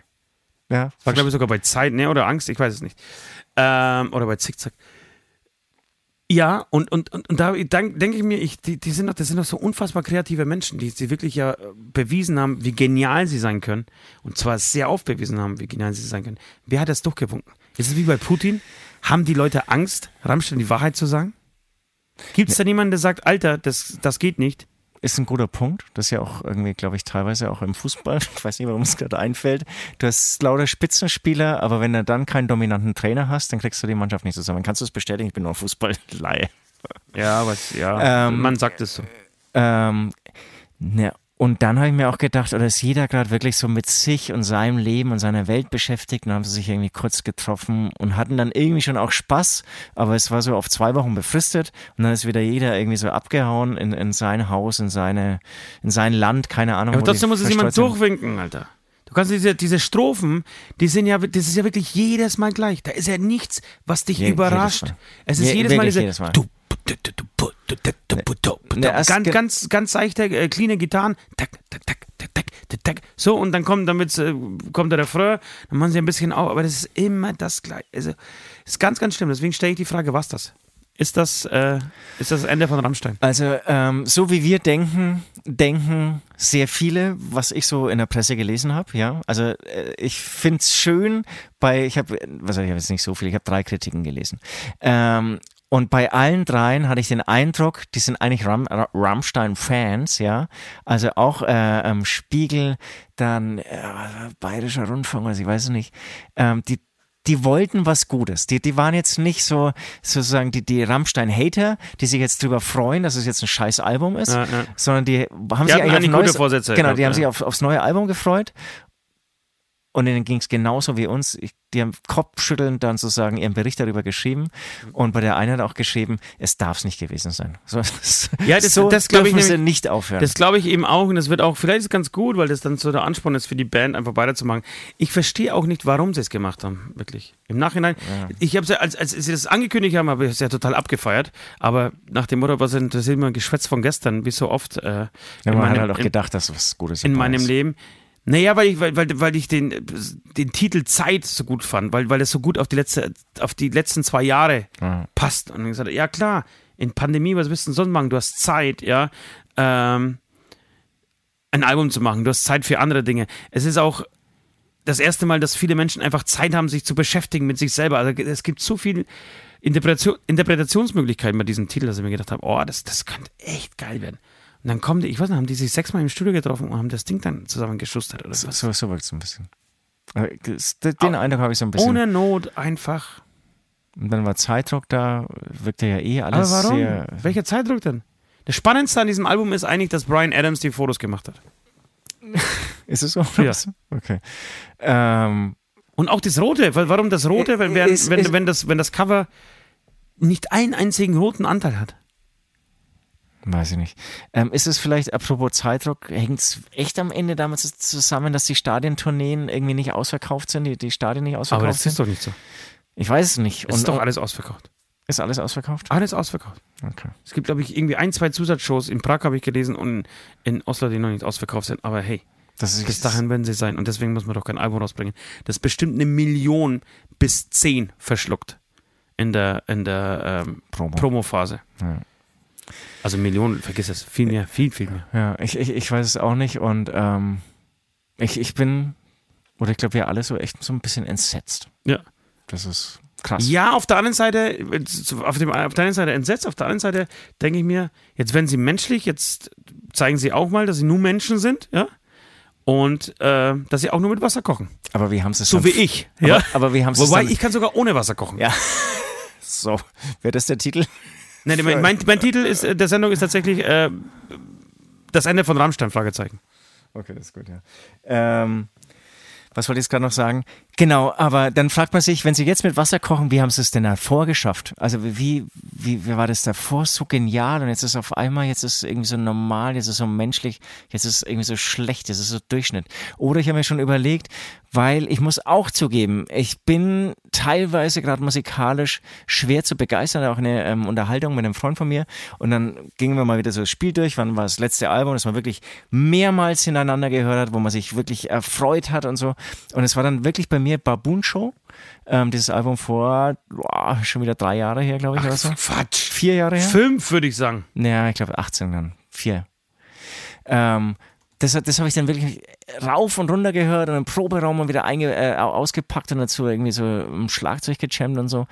Ja, War, glaube ich, sogar bei Zeit, ne? Oder Angst, ich weiß es nicht. Ähm, oder bei Zickzack. Ja, und, und, und, und da denke ich mir, ich, die, die sind doch, das sind doch so unfassbar kreative Menschen, die, die wirklich ja äh, bewiesen haben, wie genial sie sein können. Und zwar sehr oft bewiesen haben, wie genial sie sein können. Wer hat das durchgewunken? Ist es wie bei Putin? Haben die Leute Angst, Rammstein die Wahrheit zu sagen? Gibt es da niemanden, der sagt, Alter, das, das geht nicht? Ist ein guter Punkt. Das ist ja auch irgendwie, glaube ich, teilweise auch im Fußball. Ich weiß nicht, warum es gerade einfällt. Du hast lauter Spitzenspieler, aber wenn du dann keinen dominanten Trainer hast, dann kriegst du die Mannschaft nicht zusammen. Kannst du es bestätigen? Ich bin nur Fußballleihe. Ja, aber ja, Ähm, man sagt es so. Ähm, ne, und dann habe ich mir auch gedacht, oder ist jeder gerade wirklich so mit sich und seinem Leben und seiner Welt beschäftigt? Und dann haben sie sich irgendwie kurz getroffen und hatten dann irgendwie schon auch Spaß, aber es war so auf zwei Wochen befristet und dann ist wieder jeder irgendwie so abgehauen in, in sein Haus, in seine, in sein Land, keine Ahnung. Aber trotzdem muss es jemand durchwinken, Alter. Du kannst diese, diese Strophen, die sind ja, das ist ja wirklich jedes Mal gleich. Da ist ja nichts, was dich Je, überrascht. Es ist Je, jedes Mal diese. Jedes Mal. Du, ganz, ganz, ganz leichte, äh, cleane Gitarren. Tack, tack, tack, tack, tack, tack. So, und dann kommt, damit, äh, kommt der Refrain, dann machen sie ein bisschen auf, aber das ist immer das Gleiche. Also, ist ganz, ganz schlimm. Deswegen stelle ich die Frage, was das? Ist das, äh, ist das, Ende von Rammstein? Also, ähm, so wie wir denken, denken sehr viele, was ich so in der Presse gelesen habe, ja. Also, äh, ich finde es schön bei, ich habe, was ich habe jetzt nicht so viel, ich habe drei Kritiken gelesen. Ähm, und bei allen dreien hatte ich den Eindruck, die sind eigentlich Ram Rammstein-Fans, ja. Also auch äh, ähm, Spiegel, dann äh, Bayerischer Rundfunk, also ich weiß es nicht. Ähm, die, die wollten was Gutes. Die, die waren jetzt nicht so sozusagen die, die Rammstein-Hater, die sich jetzt drüber freuen, dass es jetzt ein scheiß Album ist, ja, ja. sondern die haben die sich eigentlich auf neues, Vorsätze, genau, die haben sich auf, aufs neue Album gefreut und denen ging es genauso wie uns. Ich, die haben kopfschüttelnd dann sozusagen ihren Bericht darüber geschrieben. Und bei der einen hat auch geschrieben, es darf es nicht gewesen sein. So, ja, das, so das glaube ich nämlich, nicht aufhören. Das glaube ich eben auch. Und das wird auch, vielleicht ist es ganz gut, weil das dann so der Ansporn ist für die Band, einfach weiterzumachen. Ich verstehe auch nicht, warum sie es gemacht haben, wirklich. Im Nachhinein, ja. ich habe es ja, als, als sie das angekündigt haben, habe ich es ja total abgefeiert. Aber nach dem Motto, was interessiert mir ein Geschwätz von gestern, wie so oft. Äh, ja, man meinem, hat halt auch gedacht, dass was Gutes. In meinem ist. Leben. Naja, weil ich, weil, weil, weil ich den, den Titel Zeit so gut fand, weil, weil das so gut auf die, letzte, auf die letzten zwei Jahre mhm. passt. Und ich gesagt, ja klar, in Pandemie, was willst du denn sonst machen? Du hast Zeit, ja, ähm, ein Album zu machen, du hast Zeit für andere Dinge. Es ist auch das erste Mal, dass viele Menschen einfach Zeit haben, sich zu beschäftigen mit sich selber. Also es gibt so viele Interpretation, Interpretationsmöglichkeiten bei diesem Titel, dass ich mir gedacht habe, oh, das, das könnte echt geil werden. Und dann kommen die, ich weiß nicht, haben die sich sechsmal im Studio getroffen und haben das Ding dann zusammengeschustert oder was? So, so wirkt es ein bisschen. Den Eindruck habe ich so ein bisschen. Ohne Not einfach. Und dann war Zeitdruck da, wirkte ja eh alles Aber warum? sehr. Welcher Zeitdruck denn? Das Spannendste an diesem Album ist eigentlich, dass Brian Adams die Fotos gemacht hat. ist es so? Ja. Okay. Ähm, und auch das Rote, warum das Rote? Wenn, wenn, wenn, wenn, das, wenn das Cover nicht einen einzigen roten Anteil hat. Weiß ich nicht. Ähm, ist es vielleicht, apropos Zeitdruck, hängt es echt am Ende damit zusammen, dass die Stadientourneen irgendwie nicht ausverkauft sind, die, die Stadien nicht ausverkauft sind? Aber das ist doch nicht so. Ich weiß es nicht. Es ist doch alles ausverkauft. Ist alles ausverkauft? Alles ausverkauft. Okay. Es gibt, glaube ich, irgendwie ein, zwei Zusatzshows. In Prag habe ich gelesen und in Oslo, die noch nicht ausverkauft sind. Aber hey, bis dahin werden sie sein. Und deswegen muss man doch kein Album rausbringen. Das bestimmt eine Million bis zehn verschluckt in der, in der ähm, Promo. Promophase. Ja. Also Millionen, vergiss es, viel mehr, viel, viel mehr. Ja, ich, ich, ich weiß es auch nicht und ähm, ich, ich bin, oder ich glaube, wir alle so echt so ein bisschen entsetzt. Ja. Das ist krass. Ja, auf der anderen Seite, auf, dem, auf der einen Seite entsetzt, auf der anderen Seite denke ich mir, jetzt werden sie menschlich, jetzt zeigen sie auch mal, dass sie nur Menschen sind, ja. Und äh, dass sie auch nur mit Wasser kochen. Aber wie haben sie es So wie ich. Aber, ja? aber wie haben sie Wobei, ich kann sogar ohne Wasser kochen. Ja. so, wäre das der Titel? Nein, mein, mein, mein, Titel ist, der Sendung ist tatsächlich äh, das Ende von Rammstein, Fragezeichen. Okay, das ist gut, ja. Ähm, was wollte ich jetzt gerade noch sagen? Genau, aber dann fragt man sich, wenn Sie jetzt mit Wasser kochen, wie haben Sie es denn davor geschafft? Also wie, wie, wie war das davor so genial und jetzt ist auf einmal, jetzt ist es irgendwie so normal, jetzt ist es so menschlich, jetzt ist es irgendwie so schlecht, jetzt ist es so Durchschnitt. Oder ich habe mir schon überlegt, weil ich muss auch zugeben, ich bin teilweise gerade musikalisch schwer zu begeistern, auch eine ähm, Unterhaltung mit einem Freund von mir und dann gingen wir mal wieder so das Spiel durch, wann war das letzte Album, das man wirklich mehrmals hintereinander gehört hat, wo man sich wirklich erfreut hat und so und es war dann wirklich bei mir Baboon Show. Ähm, dieses Album vor boah, schon wieder drei Jahre her, glaube ich. Ach, oder so. Quatsch. Vier Jahre her? Fünf, würde ich sagen. Ja, ich glaube 18 dann. Vier. Ähm, das, das habe ich dann wirklich rauf und runter gehört und im Proberaum und wieder einge, äh, ausgepackt und dazu irgendwie so im Schlagzeug gejammt und so.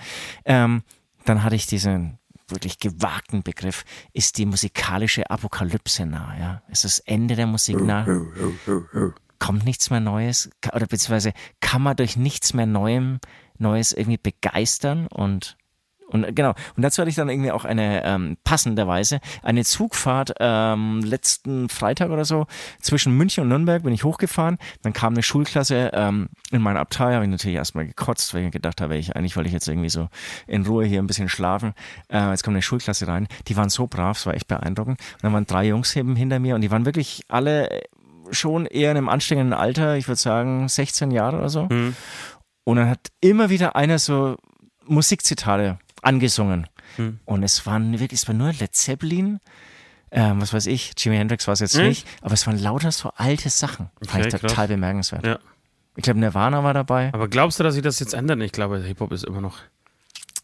Ähm, dann hatte ich diesen wirklich gewagten Begriff, ist die musikalische Apokalypse nah. Ja? Ist das Ende der Musik nah? Kommt nichts mehr Neues oder beziehungsweise kann man durch nichts mehr Neuem, Neues irgendwie begeistern und und genau, und dazu hatte ich dann irgendwie auch eine ähm, passenderweise eine Zugfahrt ähm, letzten Freitag oder so zwischen München und Nürnberg bin ich hochgefahren. Dann kam eine Schulklasse ähm, in mein Abteil, habe ich natürlich erstmal gekotzt, weil ich gedacht habe, ich eigentlich wollte ich jetzt irgendwie so in Ruhe hier ein bisschen schlafen. Äh, jetzt kommt eine Schulklasse rein, die waren so brav, es war echt beeindruckend. Und dann waren drei Jungs eben hinter mir und die waren wirklich alle schon eher in einem anstrengenden Alter, ich würde sagen 16 Jahre oder so. Mhm. Und dann hat immer wieder einer so Musikzitate angesungen. Mhm. Und es waren wirklich, es war nur Led Zeppelin, ähm, was weiß ich, Jimi Hendrix war es jetzt Hm? nicht, aber es waren lauter so alte Sachen. Fand ich Okay, total krass. bemerkenswert. Ja. Ich glaube, Nirvana war dabei. Aber glaubst du, dass sich das jetzt ändert? Ich glaube, Hip-Hop ist immer noch.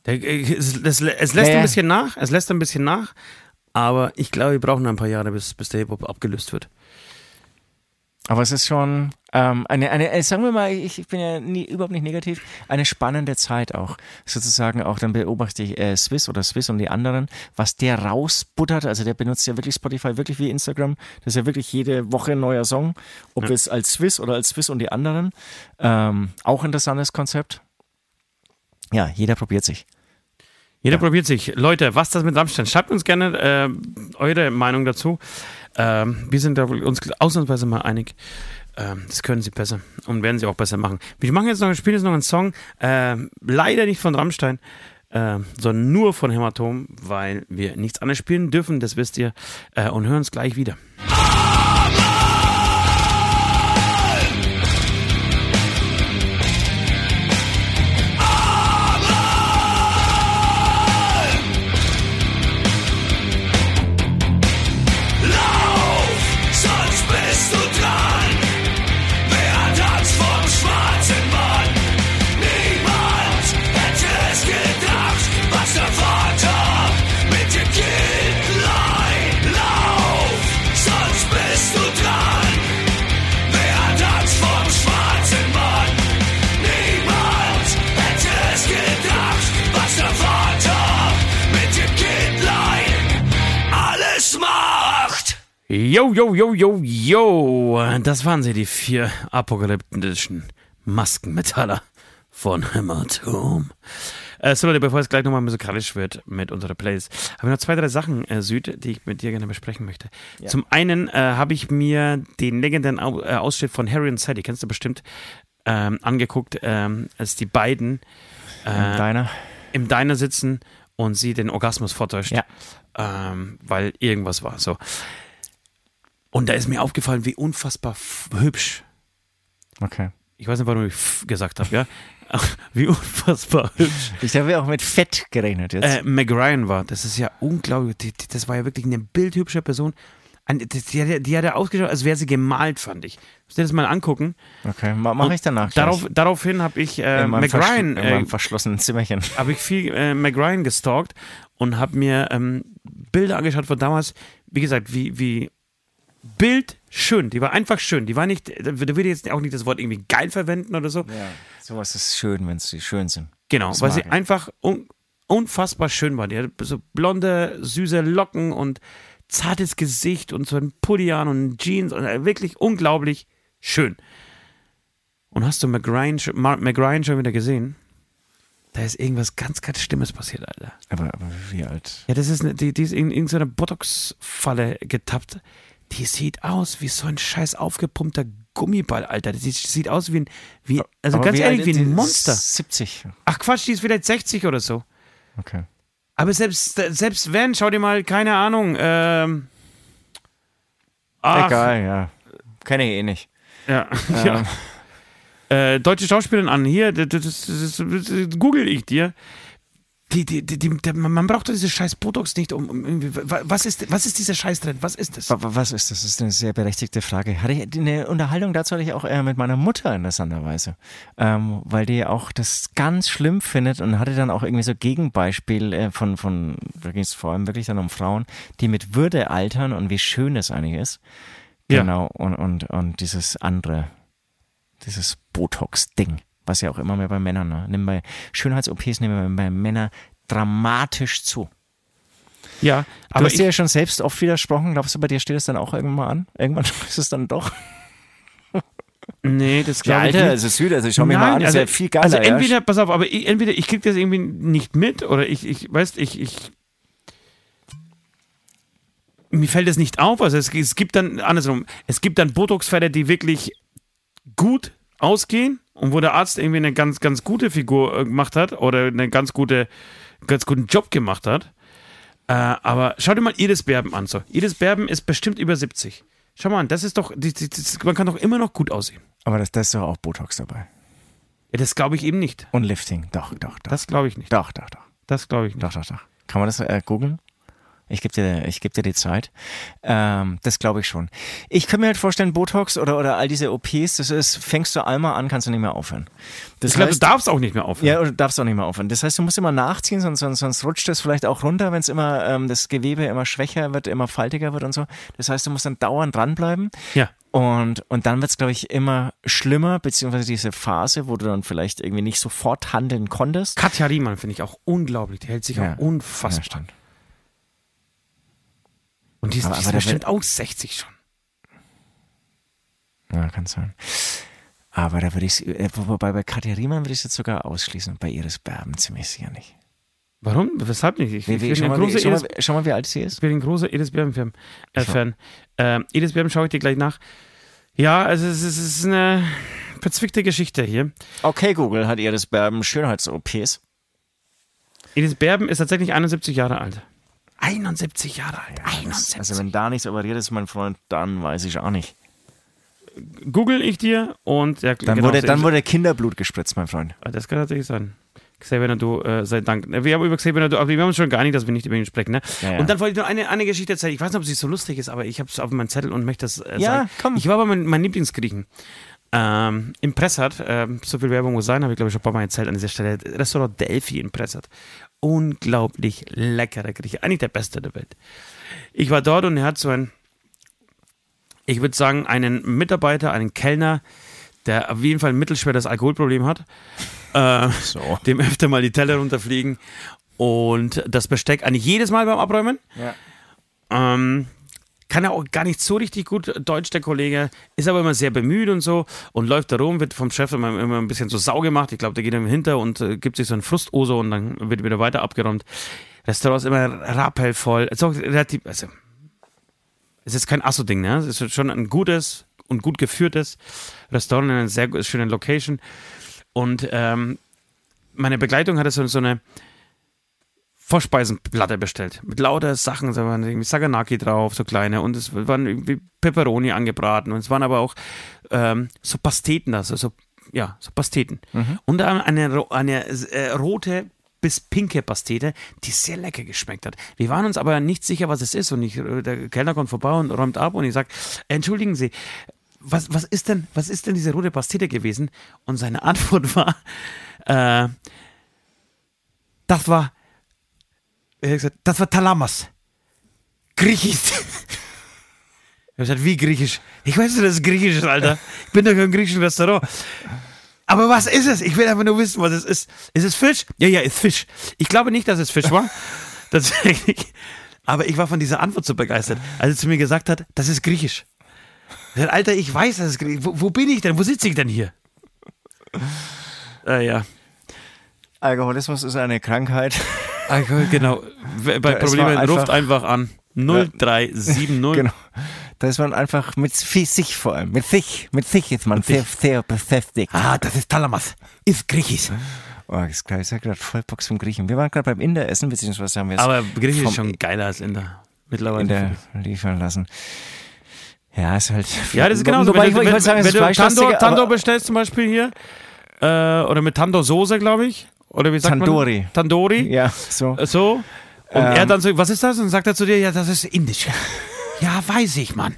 Der, es, es, es lässt Ja, ja. ein bisschen nach, es lässt ein bisschen nach, aber ich glaube, wir brauchen ein paar Jahre, bis, bis der Hip-Hop abgelöst wird. Aber es ist schon ähm, eine, eine, äh, sagen wir mal, ich, bin ja nie, überhaupt nicht negativ, eine spannende Zeit auch. Sozusagen auch, dann beobachte ich äh, Swiss oder Swiss und die anderen, was der rausbuttert. Also der benutzt ja wirklich Spotify wirklich wie Instagram. Das ist ja wirklich jede Woche ein neuer Song, ob es als Swiss oder als Swiss und die anderen. Ähm, auch interessantes Konzept. Ja, jeder probiert sich. Jeder probiert sich. Leute, was das mit Rammstein? Schreibt uns gerne äh, eure Meinung dazu. Ähm, wir sind da uns ausnahmsweise mal einig. Ähm, das können sie besser und werden sie auch besser machen. Wir machen jetzt noch, spielen jetzt noch einen Song, ähm, leider nicht von Rammstein, ähm, sondern nur von Hämatom, weil wir nichts anderes spielen dürfen, das wisst ihr, äh, und hören uns gleich wieder. Yo, yo, yo. Das waren sie, die vier apokalyptischen Maskenmetaller von Hämatom. Äh, so Leute, bevor es gleich nochmal musikalisch wird mit unserer Playlist, habe ich noch zwei, drei Sachen, äh, Süd, die ich mit dir gerne besprechen möchte. Zum einen äh, habe ich mir den legendären Au äh, Ausschnitt von Harry und Sally, kennst du bestimmt, ähm, angeguckt, ähm, als die beiden äh, Deiner? im Diner sitzen und sie den Orgasmus vortäuscht, Ja. ähm, weil irgendwas war. So. Und da ist mir aufgefallen, wie unfassbar hübsch. Okay. Ich weiß nicht, warum ich gesagt habe, ja. wie unfassbar hübsch Ich habe ja auch mit Fett gerechnet jetzt. äh, Meg Ryan war. Das ist ja unglaublich. Die, die, das war ja wirklich eine bildhübsche Person. Die, die, hat ja- die hat ja ausgeschaut, als wäre sie gemalt, fand ich. Musst dir das mal angucken. okay, ma mache ich danach. Darauf, daraufhin habe ich äh, Meg Ryan äh, verschlossenen Zimmerchen. habe ich viel äh, Meg Ryan gestalkt und habe mir ähm, Bilder angeschaut von damals, wie gesagt, wie, wie bildschön. Die war einfach schön. Die war nicht, da würde ich jetzt auch nicht das Wort irgendwie geil verwenden oder so. Ja, sowas ist schön, wenn sie schön sind. Genau, Das weil sie ich. einfach un unfassbar schön war. Die hatte so blonde, süße Locken und zartes Gesicht und so ein Pulli an und Jeans und äh, wirklich unglaublich schön. Und hast du Meg Ryan, schon- Mark Meg Ryan schon wieder gesehen? Da ist irgendwas ganz, ganz Schlimmes passiert, Alter. Aber, aber wie alt? Ja, das ist eine, die, die ist in irgendeiner Botox-Falle getappt. Die sieht aus wie so ein scheiß aufgepumpter Gummiball, Alter. Die sieht, sieht aus wie ein, wie, also Aber ganz ehrlich, alt wie ein? Monster. 70. Ach Quatsch, die ist vielleicht 60 oder so. Okay. Aber selbst, selbst wenn, schau dir mal, keine Ahnung, ähm. Ach, Egal, ja. Kenne ich eh nicht. Ja, Ähm, ja. Äh, deutsche Schauspielerin an, hier, das, das, das, das google ich dir. Die, die, die, die, der- man braucht doch diese scheiß Botox nicht, um, um Was ist, was ist dieser Scheiß drin? Was ist das? wa- wa- Was ist das? Das ist eine sehr berechtigte Frage. Hatte ich eine Unterhaltung dazu hatte ich auch äh, mit meiner Mutter interessanterweise, ähm, weil die auch das ganz schlimm findet und hatte dann auch irgendwie so Gegenbeispiel äh, von, von, da ging es vor allem wirklich dann um Frauen, die mit Würde altern und wie schön das eigentlich ist. Ja. Genau, und, und, und dieses andere, dieses Botox-Ding, was ja auch immer mehr bei Männern, ne? Nimm bei Schönheits-OPs nehmen bei Männern dramatisch zu. Ja, Du aber hast ich, dir ja schon selbst oft widersprochen. Glaubst du, bei dir steht es dann auch irgendwann mal an? Irgendwann ist es dann doch. nee, das Ja, glaube ich Alter, nicht. also Süd, also schau mir mal an, das also, ist ja viel geiler. Also ja. entweder, pass auf, aber ich, entweder ich krieg das irgendwie nicht mit oder ich, ich weißt, ich, ich mir fällt das nicht auf. Also es, es gibt dann, andersrum, es gibt dann Botox-Fälle, die wirklich gut ausgehen und wo der Arzt irgendwie eine ganz, ganz gute Figur äh, gemacht hat oder eine ganz gute, ganz guten Job gemacht hat. Äh, aber schau dir mal Iris Berben an. So. Iris Berben ist bestimmt über 70. Schau mal an, das ist doch, die, die, das, man kann doch immer noch gut aussehen. Aber das, da ist doch auch Botox dabei. Ja, das glaube ich eben nicht. Und Lifting. Doch, doch, doch. Das glaube ich nicht. Doch, doch, doch. Das glaube ich nicht. Doch, doch, doch. Kann man das äh, googeln? Ich gebe dir, ich geb dir die Zeit. Ähm, das glaube ich schon. Ich kann mir halt vorstellen, Botox oder, oder all diese OPs, das ist, fängst du einmal an, kannst du nicht mehr aufhören. Das ich glaube, du darfst auch nicht mehr aufhören. Ja, du darfst auch nicht mehr aufhören. Das heißt, du musst immer nachziehen, sonst, sonst, sonst rutscht es vielleicht auch runter, wenn es immer ähm, das Gewebe immer schwächer wird, immer faltiger wird und so. Das heißt, du musst dann dauernd dranbleiben. Ja. Und, und dann wird es, glaube ich, immer schlimmer, beziehungsweise diese Phase, wo du dann vielleicht irgendwie nicht sofort handeln konntest. Katja Riemann finde ich auch unglaublich. Die hält sich Ja. auch unfassbar. Ja. Und die ist, Aber- die aber bestimmt auch 60 schon. Ja, kann sein. Aber da würde ich äh, wobei bei Katja Riemann würde ich es jetzt sogar ausschließen und bei Iris Berben ziemlich sicher nicht. Warum? Weshalb nicht? Ich, Wie, ich wie, bin schau, ein mal, großer wie, schau, mal, schau mal, wie alt sie ist. ich bin ein großer Edith Berben-Fan. Äh, Ich. Fan. Ähm, Edith Berben schaue ich dir gleich nach. Ja, also es ist, es ist eine verzwickte Geschichte hier. Okay, Google hat Iris Berben Schönheits-OPs. Edith Berben ist tatsächlich 71 Jahre alt. 71 Jahre alt. Das- 71. Also wenn da nichts operiert ist, mein Freund, dann weiß ich auch nicht. Google ich dir und ja, Dann, genau, wurde, dann wurde Kinderblut gespritzt, mein Freund. Ah, Das kann natürlich sein. Xavier Nadu, äh, sei Dank. Wir haben über Xavier Nadu, aber wir haben uns schon gar nicht, dass wir nicht über ihn sprechen. Ne? Ja, ja. Und dann wollte ich noch eine, eine Geschichte erzählen. Ich weiß nicht, ob sie so lustig ist, aber ich habe es auf meinem Zettel und möchte das äh, Ja, sagen. komm. Ich war bei meinem mein Lieblingsgriechen. Ähm, Im Pressart, ähm, so viel Werbung muss sein, habe ich glaube ich schon ein paar Mal erzählt an dieser Stelle. Restaurant Delphi in Pressart. Unglaublich leckerer Grieche. Eigentlich der beste der Welt. Ich war dort und er hat so ein, ich würde sagen, einen Mitarbeiter, einen Kellner, der auf jeden Fall ein mittelschweres Alkoholproblem hat. Äh, So. dem öfter mal die Teller runterfliegen und das Besteck eigentlich jedes Mal beim Abräumen. Ja. Ähm, kann er auch gar nicht so richtig gut Deutsch, der Kollege, ist aber immer sehr bemüht und so und läuft da rum, wird vom Chef immer, immer ein bisschen so sau gemacht. Ich glaube, der geht dann hinter und äh, gibt sich so ein Frustoso und dann wird wieder weiter abgeräumt. Restaurant ist immer rappelvoll. Es ist auch relativ, also, es ist kein Asso-Ding, ne? Es ist schon ein gutes und gut geführtes Restaurant in einer sehr schönen Location. Und ähm, meine Begleitung hatte so, so eine Vorspeisenplatte bestellt. Mit lauter Sachen, da waren irgendwie Saganaki drauf, so kleine. Und es waren irgendwie Peperoni angebraten. Und es waren aber auch ähm, so Pasteten, also so, ja, so Pasteten. Und dann eine, eine äh, rote bis pinke Pastete, die sehr lecker geschmeckt hat. Wir waren uns aber nicht sicher, was es ist. Und ich, äh, der Kellner kommt vorbei und räumt ab und ich sage, entschuldigen Sie, was, was, ist denn, was ist denn diese rote Pastete gewesen? Und seine Antwort war, äh, das war, er hat gesagt, das war Talamas. Griechisch. Er hat gesagt, wie griechisch? Ich weiß nicht, dass es griechisch ist, Alter. Ich bin doch im griechischen Restaurant. Aber was ist es? Ich will einfach nur wissen, was es ist. Ist es Fisch? Ja, ja, ist Fisch. Ich glaube nicht, dass es Fisch war. Tatsächlich. Aber ich war von dieser Antwort so begeistert, als er zu mir gesagt hat, das ist griechisch. Ich Alter, ich weiß, das ist griechisch. Wo, wo bin ich denn? Wo sitze ich denn hier? Äh, ja. Alkoholismus ist eine Krankheit. Alkohol, genau. Bei ist Problemen ruft einfach an. 0370. Genau. Da ist man einfach mit sich vor allem. Mit sich. Mit sich ist man sehr, sehr beschäftigt. Ah, das ist Talamas. Ist griechisch. Oh, das ist. Ich sag gerade voll Bock zum Griechen. Wir waren gerade beim Inder essen, beziehungsweise haben wir es Aber griechisch vom ist schon geiler als Inder. Mittlerweile. Inder liefern lassen. Ja, ist halt. Ja, das ist genauso. Wobei wenn ich, wenn, sagen, wenn ist du Tando, fleischlastiger, Tando aber- bestellst zum Beispiel hier, äh, oder mit Tando-Soße, glaube ich, oder wie sagt Tandoori. man? Tandoori. Ja, so. Äh, So. Und Ähm. er dann so, was ist das? Und sagt er zu dir, ja, das ist indisch. ja, weiß ich, Mann.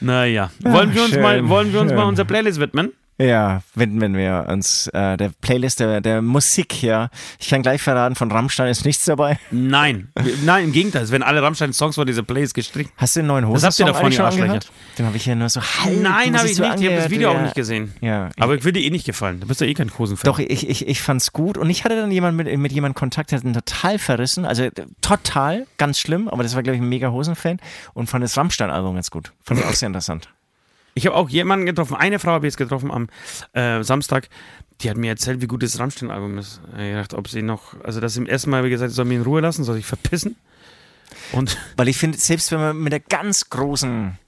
naja, wollen wir uns schön, mal, wollen wir uns mal schön. unserer Playlist widmen? Ja, widmen wir uns äh, der Playlist der, der Musik, ja. Ich kann gleich verraten, von Rammstein ist nichts dabei. Nein, nein, im Gegenteil. Es werden alle Rammstein-Songs von dieser Playlist gestrichen. Hast du den neuen Was habt ihr davon, ihr schon Arschlöcher? Den habe ich hier nur so halb. Nein, habe ich so nicht. Ich habe das Video auch ja. nicht gesehen. Ja, Aber ich würde dir eh nicht gefallen. Du bist ja eh kein Hosenfan. Doch, ich, ich, ich fand's gut und ich hatte dann jemand mit, mit jemandem Kontakt, der hat ihn total verrissen, also total, ganz schlimm, aber das war, glaube ich, ein mega Hosen-Fan und fand das Rammstein-Album ganz gut. Fand ich auch sehr interessant. Ich habe auch jemanden getroffen, eine Frau habe ich jetzt getroffen am äh, Samstag, die hat mir erzählt, wie gut das Rammstein-Album ist. Ich hab gedacht, ob sie noch, also das im ersten Mal, wie gesagt, soll mich in Ruhe lassen, soll sich verpissen. Und Weil ich finde, selbst wenn man mit der ganz großen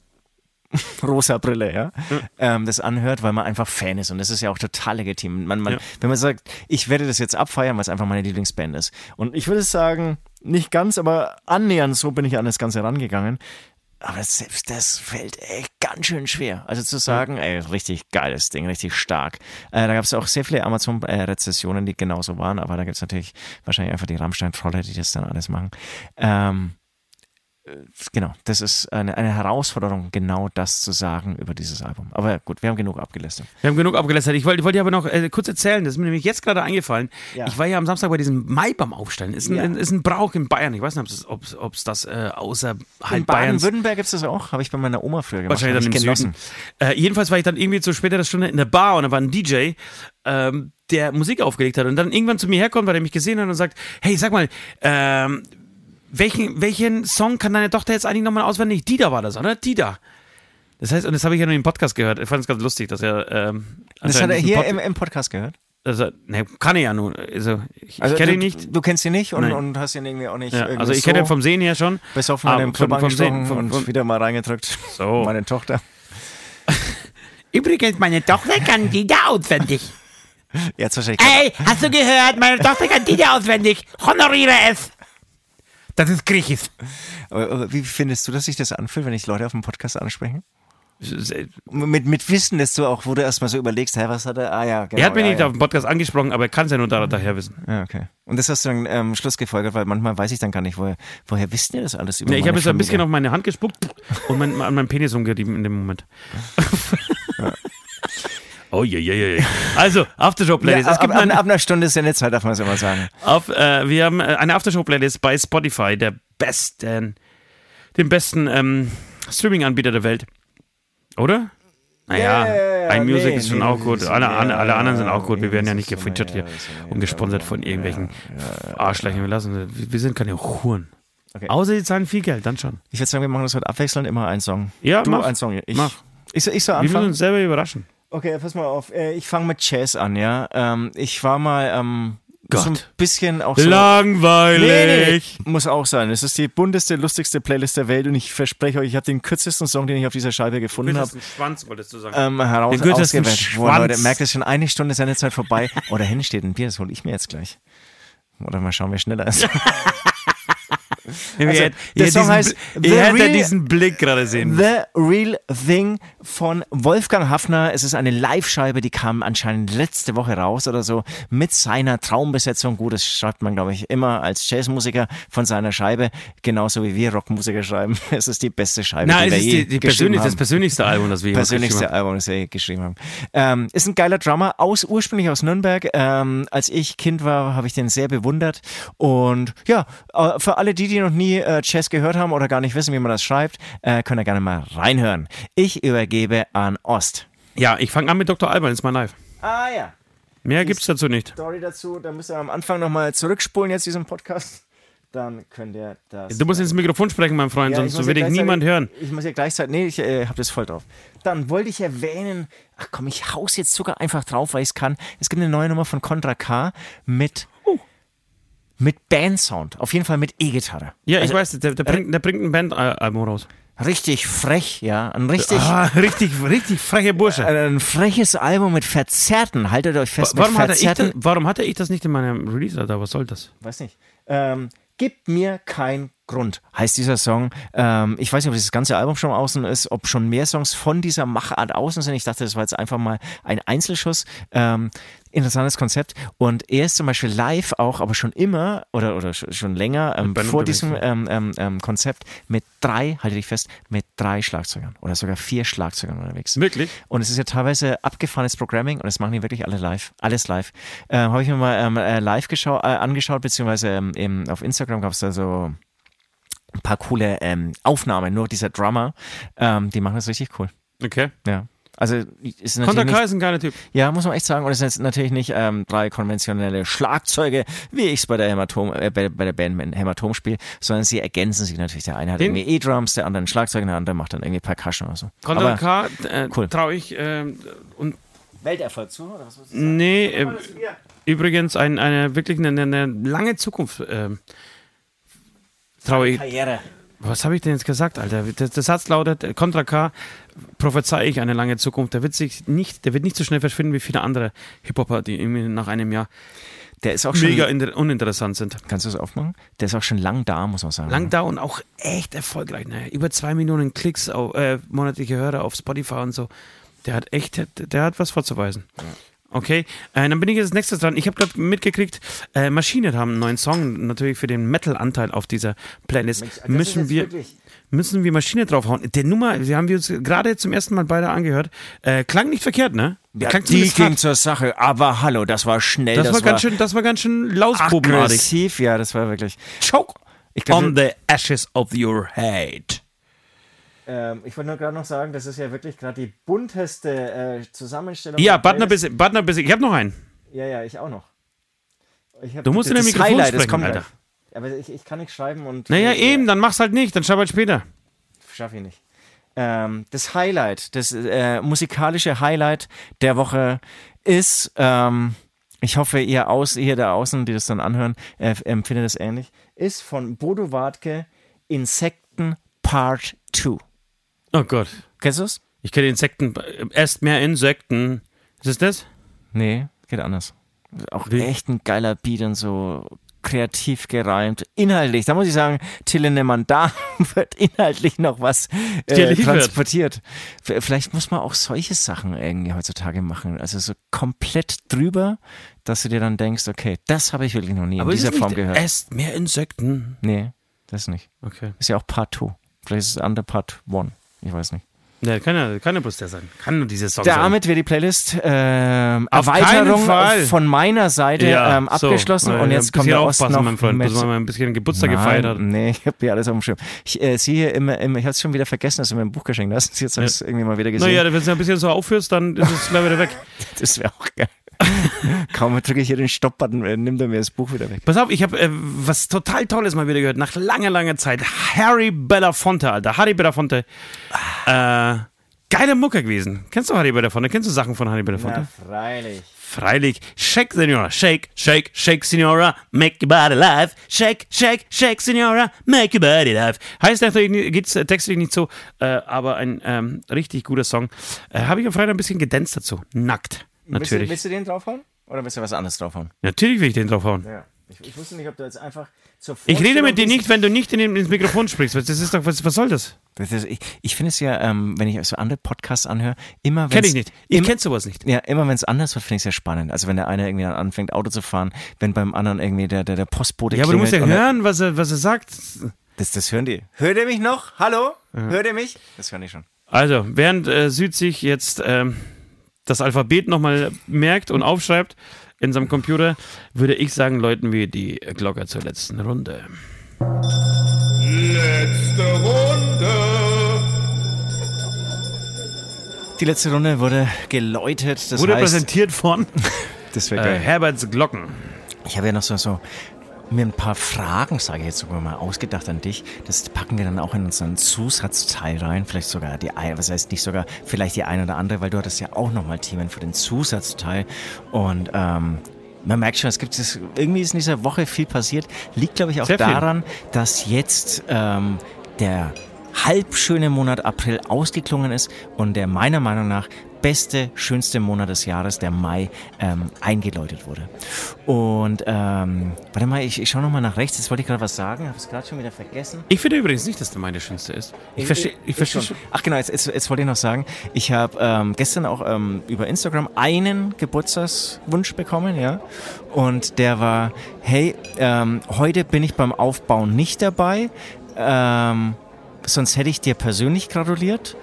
rosa Brille, ja, ähm, das anhört, weil man einfach Fan ist und das ist ja auch total legitim. Man, man, Ja. Wenn man sagt, ich werde das jetzt abfeiern, weil es einfach meine Lieblingsband ist. Und ich würde sagen, nicht ganz, aber annähernd so bin ich an das Ganze rangegangen. Aber selbst das fällt echt ganz schön schwer. Also zu sagen, ey, richtig geiles Ding, richtig stark. Äh, da gab es auch sehr viele Amazon-Rezessionen, die genauso waren, aber da gibt es natürlich wahrscheinlich einfach die Rammstein-Trolle, die das dann alles machen. Ähm, genau, das ist eine, eine Herausforderung, genau das zu sagen über dieses Album. Aber gut, wir haben genug abgelästert. Wir haben genug abgelästert. Ich wollte, wollte dir aber noch äh, kurz erzählen, das ist mir nämlich jetzt gerade eingefallen. Ja. Ich war ja am Samstag bei diesem Maibaum aufstellen. Ist ein, Ja. ist ein Brauch in Bayern. Ich weiß nicht, ob es das äh, außerhalb In Bayerns Baden-Württemberg gibt es das auch, habe ich bei meiner Oma früher gemacht. Wahrscheinlich dann ich im genossen. Süden. Äh, jedenfalls war ich dann irgendwie zu späterer Stunde in der Bar und da war ein DJ, ähm, der Musik aufgelegt hat und dann irgendwann zu mir herkommt, weil er mich gesehen hat und sagt, hey, sag mal, ähm, welchen, welchen Song kann deine Tochter jetzt eigentlich nochmal auswendig? Dida war das, oder? Dida. Das heißt, und das habe ich ja nur im Podcast gehört. Ich fand es ganz lustig, dass er. Ähm, Das hat er hier Pod- im, im Podcast gehört. also, ne, kann er ja nun. Also, ich, Also ich kenne ihn nicht. Du kennst ihn nicht und, und hast ihn irgendwie auch nicht. Ja, also, ich so kenne ihn vom Sehen her schon. besoffen in aber einem Club vom- vom Sehen- vom- und vom- wieder mal reingedrückt. So. Meine Tochter. Übrigens, meine Tochter kann Dida auswendig. Jetzt wahrscheinlich. Ey, hast du gehört? Meine Tochter kann Dida auswendig. Honoriere es. Das ist Griechisch. Aber, aber wie findest du, dass sich das anfühlt, wenn ich Leute auf dem Podcast anspreche? Mit, mit Wissen, dass du auch, wo du erstmal so überlegst, hä, was hat er? Ah ja, genau. Er hat mich ja, nicht ja. auf dem Podcast angesprochen, aber er kann es ja nur da, daher wissen. Ja, okay. Und das hast du dann ähm, Schluss gefolgert, weil manchmal weiß ich dann gar nicht, woher, woher wisst ihr das alles über Ja, ich habe jetzt ein bisschen auf meine Hand gespuckt und mein, an meinem Penis rumgerieben in dem Moment. Oh je, je, je. Also, Aftershow-Playlist. Ja, es gibt ab, ab, eine, ab einer Stunde Sendezeit darf man es immer sagen. auf, äh, wir haben äh, eine Aftershow-Playlist bei Spotify, der besten, dem besten ähm, Streaming-Anbieter der Welt. Oder? Naja, Ja, ja, ja, iMusic nee, ist schon nee, auch gut. Alle, ja, alle, alle anderen sind auch gut. Wir ja, werden ja nicht ist gefeatured hier ja, ist und gesponsert von irgendwelchen Arschlöchern. Wir lassen, wir sind keine Huren. Okay. Außer die zahlen viel Geld, dann schon. Ich würde sagen, wir machen das heute abwechselnd, immer ein Song. Ja, du mach. ein Song. Ich, Mach. Ich, soll- ich soll Wir müssen anfangen? uns selber überraschen. Okay, pass mal auf. Äh, Ich fange mit Jazz an, ja. Ähm, Ich war mal ähm, so ein Gott. bisschen auch so... Langweilig. Nee, nee, muss auch sein. Es ist die bunteste, lustigste Playlist der Welt und ich verspreche euch, ich habe den kürzesten Song, den ich auf dieser Scheibe gefunden habe, Schwanz, wolltest du sagen. ähm, heraus Den kürzesten ausgewählt. Boah, Schwanz. Leute, merkt es schon, eine Stunde Sendezeit vorbei. Oh, da hinten steht ein Bier, das hole ich mir jetzt gleich. Oder mal schauen, wer schneller ist. also, hättet- der ihr Song diesen heißt Ihr hättet Real- diesen Blick gerade sehen. The Real Thing von Wolfgang Hafner. Es ist eine Live-Scheibe, die kam anscheinend letzte Woche raus oder so mit seiner Traumbesetzung. Gut, das schreibt man, glaube ich, immer als Jazzmusiker von seiner Scheibe, genauso wie wir Rockmusiker schreiben. Es ist die beste Scheibe, Nein, die wir ist je die, die geschrieben persönlich, haben. das persönlichste Album, das wir persönlichste haben. Album, das wir geschrieben haben. Ähm, ist ein geiler Drummer, aus, ursprünglich aus Nürnberg. Ähm, als ich Kind war, habe ich den sehr bewundert. Und ja, äh, für alle die, die noch nie äh, Jazz gehört haben oder gar nicht wissen, wie man das schreibt, äh, können da gerne mal reinhören. Ich übergebe an Ost. Ja, ich fange an mit Dr. Alban, ist mal live. Ah ja. Mehr gibt's dazu nicht. Story dazu, da müsst ihr am Anfang nochmal zurückspulen jetzt diesen Podcast. Dann könnt ihr das. Du musst ins Mikrofon sprechen, mein Freund, Ja, sonst will dich gleichzeitig- niemand hören. Ich muss ja gleichzeitig. Nee, ich äh, habe das voll drauf. Dann wollte ich erwähnen. Ach komm, ich haus jetzt sogar einfach drauf, weil ich es kann. Es gibt eine neue Nummer von Contra K mit. Oh. Mit Bandsound. Auf jeden Fall mit E-Gitarre. Ja, ich Also, weiß, der, der, bringt, der bringt ein Bandalbum raus. Richtig frech, ja. Ein richtig. Ah, richtig, richtig freche Bursche. Ein freches Album mit verzerrten, haltet euch fest, warum, mit hatte ich verzerrten. das, warum hatte ich das nicht in meinem Release, Alter? Was soll das? weiß nicht. Ähm, Gib mir kein Grund, heißt dieser Song. Ähm, ich weiß nicht, ob dieses ganze Album schon außen ist, ob schon mehr Songs von dieser Machart außen sind. Ich dachte, das war jetzt einfach mal ein Einzelschuss. Ähm, interessantes Konzept. Und er ist zum Beispiel live auch, aber schon immer oder, oder sch- schon länger ähm, vor diesem ähm, ähm, ähm, Konzept mit drei, halte dich fest, mit drei Schlagzeugern oder sogar vier Schlagzeugern unterwegs. Wirklich? Und es ist ja teilweise abgefahrenes Programming und das machen die wirklich alle live. Alles live. Ähm, Habe ich mir mal ähm, äh, live äh, angeschaut, beziehungsweise ähm, auf Instagram gab es da so ein paar coole ähm, Aufnahmen, nur dieser Drummer. Ähm, die machen das richtig cool. Okay. Ja. Also ist Konter natürlich K nicht, ist ein geiler Typ. ja, muss man echt sagen. Und es sind jetzt natürlich nicht ähm, drei konventionelle Schlagzeuge, wie ich es bei der Hämatom, äh, bei, bei der Band Hämatom spiele, sondern sie ergänzen sich natürlich. Der eine hat Den- irgendwie E-Drums, der andere ein Schlagzeug, der andere macht dann irgendwie Percussion oder so. Konter K äh, cool. traue ich ähm, und Welterfolg zu, oder was nee, äh, übrigens ein, eine wirklich eine, eine lange Zukunft ähm, traue ich. Karriere. Was habe ich denn jetzt gesagt, Alter? Der, der Satz lautet: äh, Contra K prophezei ich eine lange Zukunft. Der wird sich nicht, der wird nicht so schnell verschwinden wie viele andere Hip-Hopper, die irgendwie nach einem Jahr. Der ist auch schon. mega inter- uninteressant sind. Kannst du es aufmachen? Der ist auch schon lang da, muss man sagen. Lang da und auch echt erfolgreich. Ne? Über zwei Millionen Klicks, auf, äh, monatliche Hörer auf Spotify und so. Der hat echt, der, der hat was vorzuweisen. Okay, äh, dann bin ich jetzt nächstes dran. Ich habe gerade mitgekriegt, äh, Maschine haben einen neuen Song, natürlich für den Metal-Anteil auf dieser Playlist. müssen wir, müssen wir Maschine draufhauen. Der Nummer, wir haben wir uns gerade zum ersten Mal beide angehört, äh, klang nicht verkehrt, ne? Ja, klang die ging hart. zur Sache, aber hallo, das war schnell. das, war ganz schön, das war ganz schön lausprobenartig. aggressiv. Ja, das war wirklich. Choke glaub, on the ashes of your hate. Ähm, ich wollte nur gerade noch sagen, das ist ja wirklich gerade die bunteste äh, Zusammenstellung. Ja, der Butner bis, Butner bis, ich habe noch einen. Ja, ja, ich auch noch. Ich hab Du musst in das dem Mikrofon Highlight, das sprechen, kommt Alter. gleich. Aber ich, ich kann nicht schreiben und. Naja, äh, eben, dann mach's halt nicht, dann schreib halt später. Schaffe ich nicht. Ähm, das Highlight, das äh, musikalische Highlight der Woche ist, ähm, ich hoffe, ihr aus, ihr da außen, die das dann anhören, äh, empfindet es ähnlich, ist von Bodo Wartke Insekten Part 2. Oh Gott. Kennst du es? Ich kenne Insekten. Esst mehr Insekten. Ist es das? Nee, geht anders. Auch Wie? echt ein geiler Beat und so kreativ gereimt. Inhaltlich, da muss ich sagen, Tille Nemmann, da wird inhaltlich noch was äh, transportiert. Vielleicht muss man auch solche Sachen irgendwie heutzutage machen. Also so komplett drüber, dass du dir dann denkst, okay, das habe ich wirklich noch nie in ist dieser Form gehört. Esst mehr Insekten. Nee, das nicht. Okay. Ist ja auch Part 2. Vielleicht ist es andere Part 1. Ich weiß nicht. Ja, kann ja, kann ja bloß der sein. Kann nur dieses Song sein. Damit wird die Playlist ähm, Erweiterung von meiner Seite ähm, abgeschlossen so. und Ja, jetzt kommt der Ost noch mein Freund, mit- bis man mal ein bisschen Geburtstag Nein, gefeiert hat. Nee, ich habe hier alles auf dem Schirm. Ich äh, sehe hier immer, immer ich habe es schon wieder vergessen, dass du mir ein Buch geschenkt hast. Jetzt habe ich es irgendwie mal wieder gesehen. Naja, wenn du ein bisschen so aufführst, dann ist es gleich wieder weg. das wäre auch geil. Kaum drücke ich hier den Stopp-Button, äh, nimmt er mir das Buch wieder weg. Pass auf, ich habe äh, was total Tolles mal wieder gehört, nach langer, langer Zeit. Harry Belafonte, Alter. Harry Belafonte. Äh, geile Mucke gewesen. Kennst du Harry Belafonte? Kennst du Sachen von Harry Belafonte? freilich. Freilich. Shake, Senora. Shake, shake, shake, Senora. Make your body live. Shake, shake, shake, Senora. Make your body live. Heißt natürlich, nicht- geht's äh, textlich nicht so, äh, aber ein ähm, richtig guter Song. Äh, Habe ich am Freitag ein bisschen gedanzt dazu. Nackt. Willst du, Natürlich. willst du den draufhauen? Oder willst du was anderes draufhauen? Natürlich will ich den draufhauen. Ja. Ich, ich wusste nicht, ob du jetzt einfach zur Ich rede mit dir nicht, wenn du nicht in ins Mikrofon sprichst. Das ist doch, was, was soll das? Das ist, ich ich finde es ja, ähm, wenn ich so andere Podcasts anhöre, immer wenn Kenn ich nicht. Ich Immer, kenn sowas nicht. ja, immer wenn es anders wird, finde ich es ja spannend. Also wenn der eine irgendwie dann anfängt, Auto zu fahren, wenn beim anderen irgendwie der, der, der Postbote Ja, aber du musst ja hören, was er, was er sagt. Das, das hören die. Hört ihr mich noch? Hallo? Hört ihr mich? Das hören die schon. Also, während äh, Süd sich jetzt ähm, das Alphabet nochmal merkt und aufschreibt in seinem Computer, würde ich sagen, läuten wir die Glocke zur letzten Runde. Letzte Runde. Die letzte Runde wurde geläutet. Das Wurde heißt, präsentiert von äh. Herberts Glocken. Ich habe ja noch so, so mir ein paar Fragen, sage ich jetzt sogar mal, ausgedacht an dich. Das packen wir dann auch in unseren Zusatzteil rein. Vielleicht sogar die eine, was heißt nicht sogar, vielleicht die eine oder andere, weil du hattest ja auch nochmal Themen für den Zusatzteil. Und ähm, man merkt schon, es gibt es, irgendwie ist in dieser Woche viel passiert. Liegt, glaube ich, auch Sehr viel. daran, dass jetzt ähm, der halbschöne Monat April ausgeklungen ist und der meiner Meinung nach beste, schönste Monat des Jahres, der Mai, ähm, eingeläutet wurde. Und ähm, warte mal, ich, ich schaue nochmal nach rechts. Jetzt wollte ich gerade was sagen, habe es gerade schon wieder vergessen. Ich finde übrigens nicht, dass der meine schönste ist. Ich verstehe ich versteh schon. Ach genau, jetzt, jetzt, jetzt wollte ich noch sagen, ich habe ähm, gestern auch ähm, über Instagram einen Geburtstagswunsch bekommen, ja. Und der war, hey, ähm, heute bin ich beim Aufbauen nicht dabei, ähm, sonst hätte ich dir persönlich gratuliert.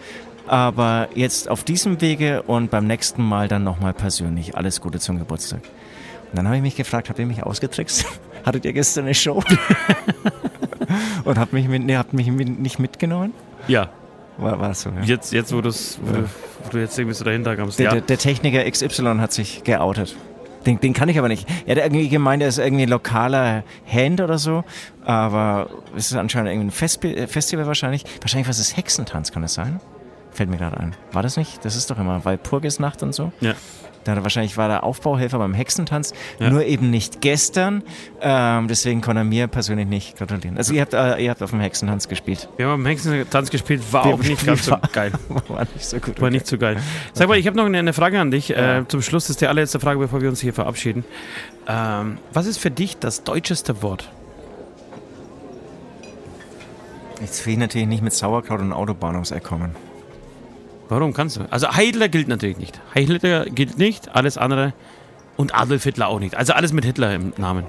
Aber jetzt auf diesem Wege und beim nächsten Mal dann nochmal persönlich. Alles Gute zum Geburtstag. Und dann habe ich mich gefragt, habt ihr mich ausgetrickst? Hattet ihr gestern eine Show? und habt mich, mit, nee, habt mich mit, nicht mitgenommen? Ja, War, war das so, ja? jetzt, jetzt wo, du's, wo, du, wo du jetzt irgendwie so dahinter kommst. Der, Ja. der, der Techniker XY hat sich geoutet. Den, den kann ich aber nicht. Er hat irgendwie gemeint, er ist irgendwie lokaler Hand oder so. Aber es ist anscheinend irgendwie ein äh, Festival wahrscheinlich. Wahrscheinlich was ist Hexentanz, kann das sein? Fällt mir gerade ein. War das nicht? Das ist doch immer Walpurgisnacht und so. Ja. Da wahrscheinlich war der Aufbauhelfer beim Hexentanz, Ja. nur eben nicht gestern. Ähm, deswegen kann er mir persönlich nicht gratulieren. Also ihr habt, äh, ihr habt auf dem Hexentanz gespielt. Wir haben am Hexentanz gespielt, war auch nicht ganz so geil. War nicht so gut. War nicht so geil. Sag mal, ich habe noch eine, Frage an dich. Ja. Äh, zum Schluss ist die allerletzte Frage, bevor wir uns hier verabschieden. Ähm, was ist für dich das deutscheste Wort? Jetzt will ich natürlich nicht mit Sauerkraut und Autobahnungseck kommen. Warum kannst du? Also Hitler gilt natürlich nicht. Hitler gilt nicht, alles andere und Adolf Hitler auch nicht. Also alles mit Hitler im Namen.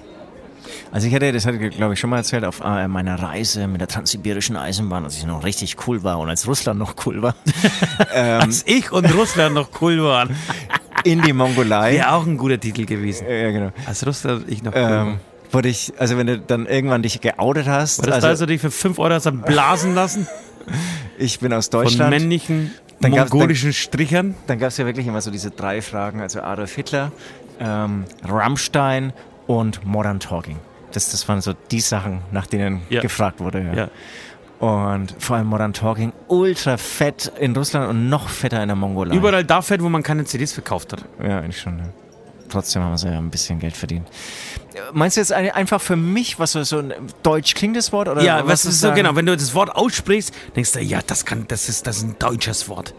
Also ich hatte, das hatte ich glaube ich schon mal erzählt, auf äh, meiner Reise mit der transsibirischen Eisenbahn, als ich noch richtig cool war und als Russland noch cool war, ähm, Als ich und Russland noch cool waren. in die Mongolei. Wäre auch ein guter Titel gewesen. Ja, genau. Als Russland ich noch cool Ähm, waren. wurde ich, also wenn du dann irgendwann dich geoutet hast, War das also da, als du dich für 5 Euro hast blasen lassen? ich bin aus Von Deutschland, männlichen Dann gab's- mongolischen Strichern? dann gab es ja wirklich immer so diese drei Fragen, also Adolf Hitler, ähm, Rammstein und Modern Talking. Das, das waren so die Sachen, nach denen Ja. gefragt wurde. Ja. Ja. Und vor allem Modern Talking, ultra fett in Russland und noch fetter in der Mongolei. Überall da fährt, wo man keine CDs verkauft hat. Ja, eigentlich schon. Ja. Trotzdem haben sie ja ein bisschen Geld verdient. Meinst du jetzt ein- einfach für mich, was so, so ein Deutsch klingt das Wort? Oder Ja, was was ist so genau, wenn du das Wort aussprichst, denkst du, ja, das kann, das ist, das ist ein deutsches Wort.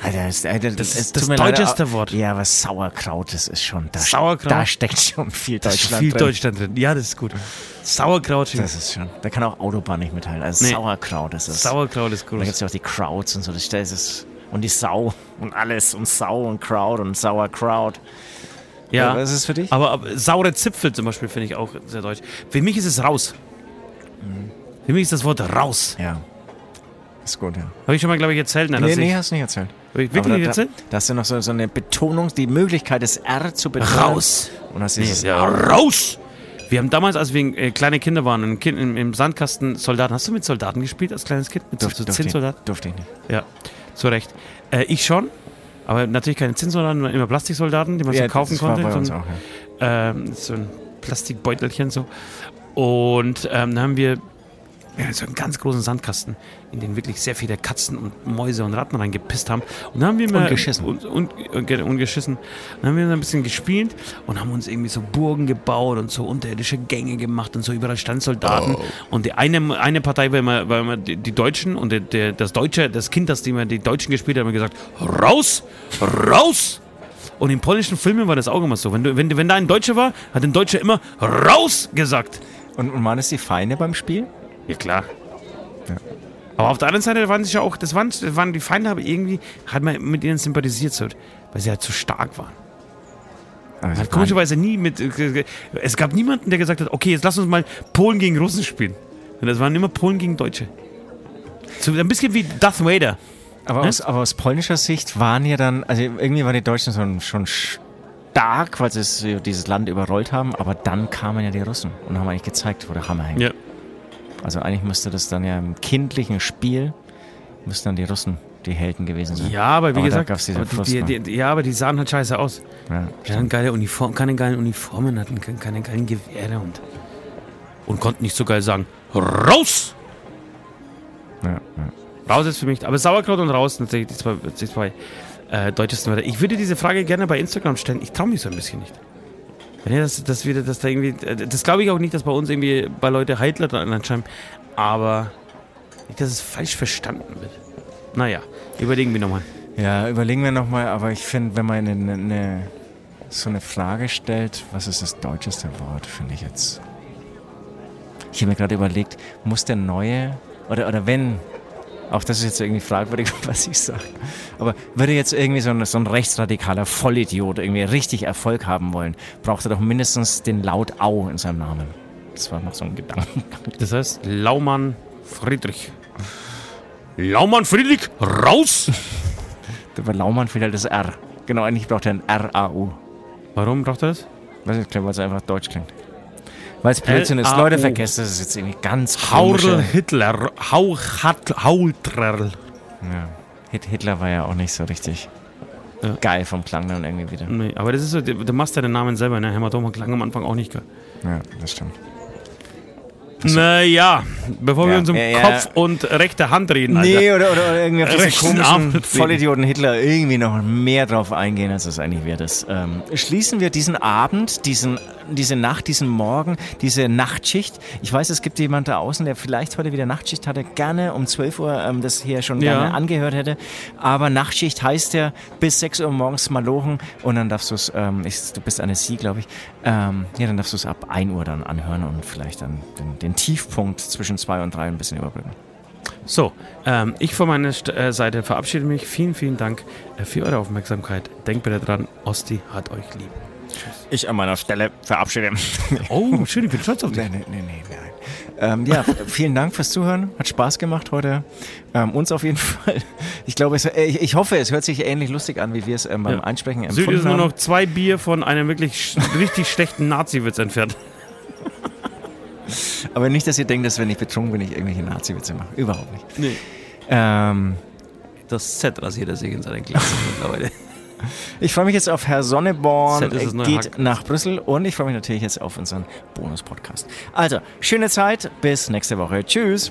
Alter, das, Alter, Das tut das mir leid, deutscheste Wort. Ja, aber Sauerkraut, das ist schon. Da, Sauerkraut? Da steckt schon viel Deutschland viel drin. Deutschland drin. Ja, das ist gut. Sauerkraut. Das ist schon. Da kann auch Autobahn nicht mithalten. Also Nee. Sauerkraut, das ist. Sauerkraut ist Da gibt es ja auch die Crowds und so. Das das ist. Und die Sau und alles. Und Sau und Crowd und Sauerkraut. Ja. Was ist es für dich? Aber, aber saure Zipfel zum Beispiel finde ich auch sehr deutsch. Für mich ist es raus. Für mich ist das Wort raus. Ja. Ist gut, ja. Habe ich schon mal, glaube ich, erzählt? Nein, Nee, nee, ich, hast du nicht erzählt. Habe ich wirklich nicht erzählt? Da, da hast du noch so, so eine Betonung, die Möglichkeit, das R zu betonen. Raus. Und hast Nee, dieses ja, raus! Wir haben damals, als wir äh, kleine Kinder waren, ein kind, im, im Sandkasten Soldaten. Hast du mit Soldaten gespielt als kleines Kind? Mit so, so durfte, ich, Zinnsoldaten? durfte ich nicht. Ja, zu Recht. Äh, ich schon, aber natürlich keine Zinnsoldaten, immer Plastiksoldaten, die man so kaufen konnte. bei So uns ein, auch, ja. ähm, so ein Plastikbeutelchen so. Und ähm, dann haben wir ja, so einen ganz großen Sandkasten, in den wirklich sehr viele Katzen und Mäuse und Ratten reingepisst haben. Und dann haben wir mal geschissen. Und, und, und, und geschissen. Dann haben wir ein bisschen gespielt und haben uns irgendwie so Burgen gebaut und so unterirdische Gänge gemacht und so überall standen Soldaten. Und die eine, eine Partei war immer, war immer die, die Deutschen und der, der, das Deutsche, das Kind, das die, immer die Deutschen gespielt hat, hat immer gesagt, raus, raus. Und in polnischen Filmen war das auch immer so. Wenn, du, wenn, wenn da ein Deutscher war, hat ein Deutscher immer raus gesagt. Und, und waren es die Feinde beim Spiel? Ja, klar. Ja. Aber auf der anderen Seite waren sie ja auch, das waren, das waren die Feinde, aber irgendwie hat man mit ihnen sympathisiert, so, weil sie halt zu stark waren. Man hat komischerweise nie mit. äh, Es gab niemanden, der gesagt hat, okay, jetzt lass uns mal Polen gegen Russen spielen. Und das waren immer Polen gegen Deutsche. So ein bisschen wie Darth Vader. Aber Ne? aus, aber aus polnischer Sicht waren ja dann, also irgendwie waren die Deutschen so, schon stark, weil sie es, dieses Land überrollt haben, aber dann kamen ja die Russen und haben eigentlich gezeigt, wo der Hammer hängt. Ja. Also eigentlich müsste das dann ja im kindlichen Spiel, müssten dann die Russen die Helden gewesen sein. Ja, aber wie Aber gesagt, aber die, die, die, ja, aber die sahen halt scheiße aus. Ja, Die hatten geile Uniform, keine geilen Uniformen, hatten keine, geilen Gewehre und, und konnten nicht so geil sagen, raus! ja, ja. Raus ist für mich, aber Sauerkraut und raus natürlich die zwei, die zwei äh, deutschesten Wörter. Ich würde diese Frage gerne bei Instagram stellen. Ich traue mich so ein bisschen nicht. Ihr das, das wieder, dass da irgendwie, äh, das glaube ich auch nicht, dass bei uns irgendwie bei Leute Heidler dran anscheinend, aber nicht, dass es falsch verstanden wird. Naja, überlegen wir nochmal. Ja, überlegen wir nochmal, aber ich finde, wenn man eine, eine, so eine Frage stellt, was ist das deutscheste Wort, finde ich jetzt. Ich habe mir gerade überlegt, muss der neue, oder, oder wenn, auch das ist jetzt irgendwie fragwürdig, was ich sage, aber würde jetzt irgendwie so ein, so ein rechtsradikaler Vollidiot irgendwie richtig Erfolg haben wollen, braucht er doch mindestens den Laut Au in seinem Namen. Das war noch so ein Gedanken. Das heißt, Laumann Friedrich. Laumann Friedrich, raus! Bei Laumann fehlt halt das R. Genau, eigentlich braucht er ein R-A-U. Warum braucht er das? Weiß nicht, weil es einfach deutsch klingt. Weil es Blödsinn ist. L-A-U. Leute, vergesst das ist jetzt irgendwie ganz Haurl. Hitler, Hau Haultrerl. Ja. Hit Hitler war ja auch nicht so richtig Ja. geil vom Klang dann irgendwie wieder. Nee, aber das ist so, du machst deinen Namen selber, ne? Hämatom klang am Anfang auch nicht geil. Ja, das stimmt. Naja, bevor wir Ja, uns um ja, ja. Kopf und rechte Hand reden, Alter. Nee, oder, oder irgendwie auf diese komischen. Vollidioten Hitler irgendwie noch mehr drauf eingehen, als es eigentlich wert ist. Ähm, schließen wir diesen Abend, diesen, diese Nacht, diesen Morgen, diese Nachtschicht. Ich weiß, es gibt jemand da außen, der vielleicht heute wieder Nachtschicht hatte, gerne um 12 Uhr ähm, das hier schon gerne angehört hätte. Aber Nachtschicht heißt ja bis 6 Uhr morgens malochen und dann darfst du es, ähm, du bist eine Sie, glaube ich, ähm, ja, dann darfst du es ab 1 Uhr dann anhören und vielleicht dann den, den Tiefpunkt zwischen 2 und 3 ein bisschen überbrücken. So, ähm, ich von meiner St äh, Seite verabschiede mich. Vielen, vielen Dank äh, für eure Aufmerksamkeit. Denkt bitte dran, Osti hat euch lieb. Ich an meiner Stelle verabschiede. Oh, schön, ich bin stolz auf dich. Nee, nee, nee, nee, nein. Ähm, ja, vielen Dank fürs Zuhören. Hat Spaß gemacht heute. Ähm, uns auf jeden Fall. Ich glaube, es, äh, ich, ich hoffe, es hört sich ähnlich lustig an, wie wir es ähm, beim Ja. Einsprechen Süd empfunden ist nur haben. noch zwei Bier von einem wirklich sch richtig schlechten Nazi-Witz entfernt. Aber nicht, dass ihr denkt, dass wenn ich betrunken bin, ich irgendwelche Nazi-Witze mache. Überhaupt nicht. Nee. Ähm, Das Set rasiert er sich in seinen Glas mittlerweile. ich freue mich jetzt auf Herr Sonneborn. Geht nach Brüssel und ich freue mich natürlich jetzt auf unseren Bonus-Podcast. Also, schöne Zeit. Bis nächste Woche. Tschüss.